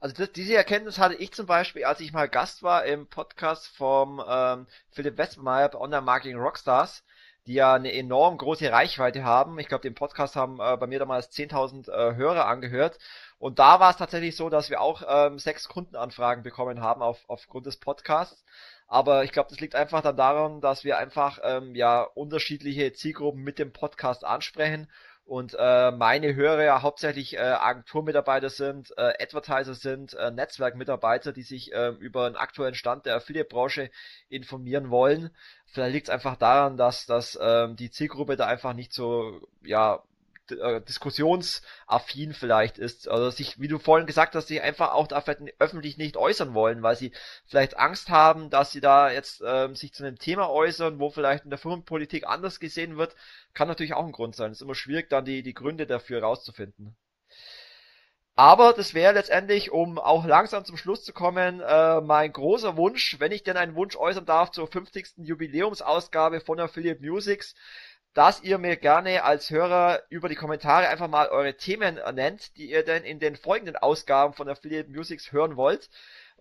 Also das, diese Erkenntnis hatte ich zum Beispiel, als ich mal Gast war im Podcast vom ähm, Philipp Westmeyer bei Online Marketing Rockstars, die ja eine enorm große Reichweite haben. Ich glaube, den Podcast haben äh, bei mir damals 10.000 äh, Hörer angehört. Und da war es tatsächlich so, dass wir auch ähm, sechs Kundenanfragen bekommen haben auf, aufgrund des Podcasts. Aber ich glaube, das liegt einfach dann daran, dass wir einfach ähm, ja unterschiedliche Zielgruppen mit dem Podcast ansprechen und äh, meine Hörer ja hauptsächlich äh, Agenturmitarbeiter sind, äh, Advertiser sind, äh, Netzwerkmitarbeiter, die sich äh, über den aktuellen Stand der Affiliate-Branche informieren wollen. Vielleicht liegt es einfach daran, dass, dass äh, die Zielgruppe da einfach nicht so ja äh, diskussionsaffin vielleicht ist. Also sich, wie du vorhin gesagt hast, sich einfach auch da vielleicht öffentlich nicht äußern wollen, weil sie vielleicht Angst haben, dass sie da jetzt ähm, sich zu einem Thema äußern, wo vielleicht in der Firmenpolitik anders gesehen wird, kann natürlich auch ein Grund sein. Es ist immer schwierig, dann die, die Gründe dafür rauszufinden. Aber das wäre letztendlich, um auch langsam zum Schluss zu kommen, äh, mein großer Wunsch, wenn ich denn einen Wunsch äußern darf zur 50. Jubiläumsausgabe von Affiliate Musics, dass ihr mir gerne als Hörer über die Kommentare einfach mal eure Themen nennt, die ihr denn in den folgenden Ausgaben von Affiliate Musics hören wollt.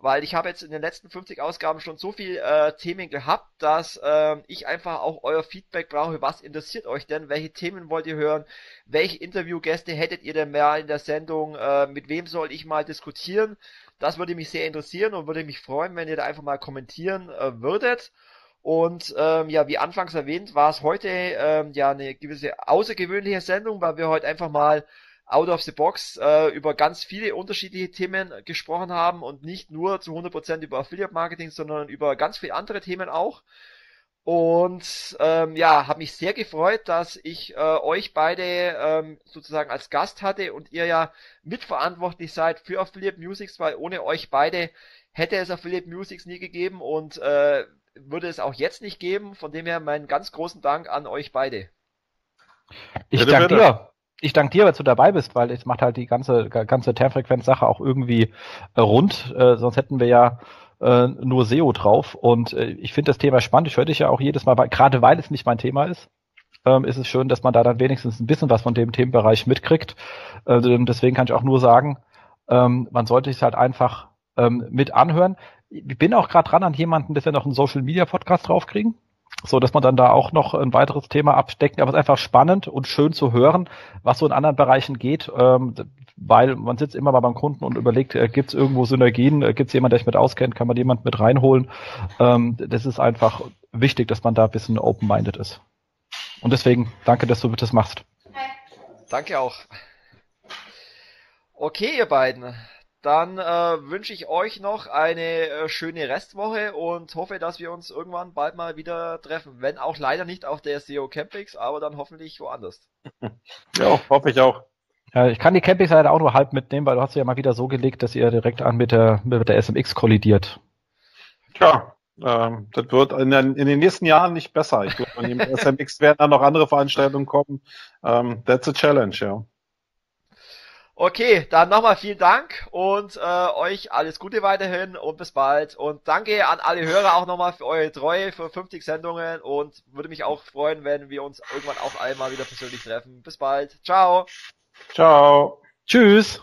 Weil ich habe jetzt in den letzten 50 Ausgaben schon so viel äh, Themen gehabt, dass äh, ich einfach auch euer Feedback brauche. Was interessiert euch denn? Welche Themen wollt ihr hören? Welche Interviewgäste hättet ihr denn mehr in der Sendung? Äh, mit wem soll ich mal diskutieren? Das würde mich sehr interessieren und würde mich freuen, wenn ihr da einfach mal kommentieren äh, würdet. Und ähm, ja, wie anfangs erwähnt, war es heute ähm, ja eine gewisse außergewöhnliche Sendung, weil wir heute einfach mal out of the box äh, über ganz viele unterschiedliche Themen gesprochen haben und nicht nur zu 100% über Affiliate Marketing, sondern über ganz viele andere Themen auch. Und ähm, ja, habe mich sehr gefreut, dass ich äh, euch beide ähm, sozusagen als Gast hatte und ihr ja mitverantwortlich seid für Affiliate Musics, weil ohne euch beide hätte es Affiliate Musics nie gegeben und äh, würde es auch jetzt nicht geben. Von dem her meinen ganz großen Dank an euch beide. Ich danke dir. Ich danke dir, dass du dabei bist, weil es macht halt die ganze ganze Termfrequenz-Sache auch irgendwie äh, rund. Äh, sonst hätten wir ja äh, nur SEO drauf. Und äh, ich finde das Thema spannend. Ich höre dich ja auch jedes Mal, weil, gerade weil es nicht mein Thema ist, ähm, ist es schön, dass man da dann wenigstens ein bisschen was von dem Themenbereich mitkriegt. Äh, deswegen kann ich auch nur sagen, ähm, man sollte es halt einfach ähm, mit anhören. Ich bin auch gerade dran an jemanden, dass wir noch einen Social Media Podcast draufkriegen so dass man dann da auch noch ein weiteres Thema abstecken. Aber es ist einfach spannend und schön zu hören, was so in anderen Bereichen geht, ähm, weil man sitzt immer mal beim Kunden und überlegt, äh, gibt es irgendwo Synergien, äh, gibt es jemanden, der sich mit auskennt, kann man jemanden mit reinholen. Ähm, das ist einfach wichtig, dass man da ein bisschen open-minded ist. Und deswegen danke, dass du das machst. Danke auch. Okay, ihr beiden. Dann äh, wünsche ich euch noch eine äh, schöne Restwoche und hoffe, dass wir uns irgendwann bald mal wieder treffen. Wenn auch leider nicht auf der SEO Campix, aber dann hoffentlich woanders. ja, hoffe ich auch. Ja, ich kann die Campix leider auch nur halb mitnehmen, weil du hast ja mal wieder so gelegt, dass ihr direkt an mit der, mit der SMX kollidiert. Tja, ähm, das wird in den, in den, nächsten Jahren nicht besser. Ich glaube, an dem SMX werden dann noch andere Veranstaltungen kommen. Ähm, that's a challenge, ja. Okay, dann nochmal vielen Dank und äh, euch alles Gute weiterhin und bis bald. Und danke an alle Hörer auch nochmal für eure Treue, für 50 Sendungen und würde mich auch freuen, wenn wir uns irgendwann auch einmal wieder persönlich treffen. Bis bald. Ciao. Ciao. Tschüss.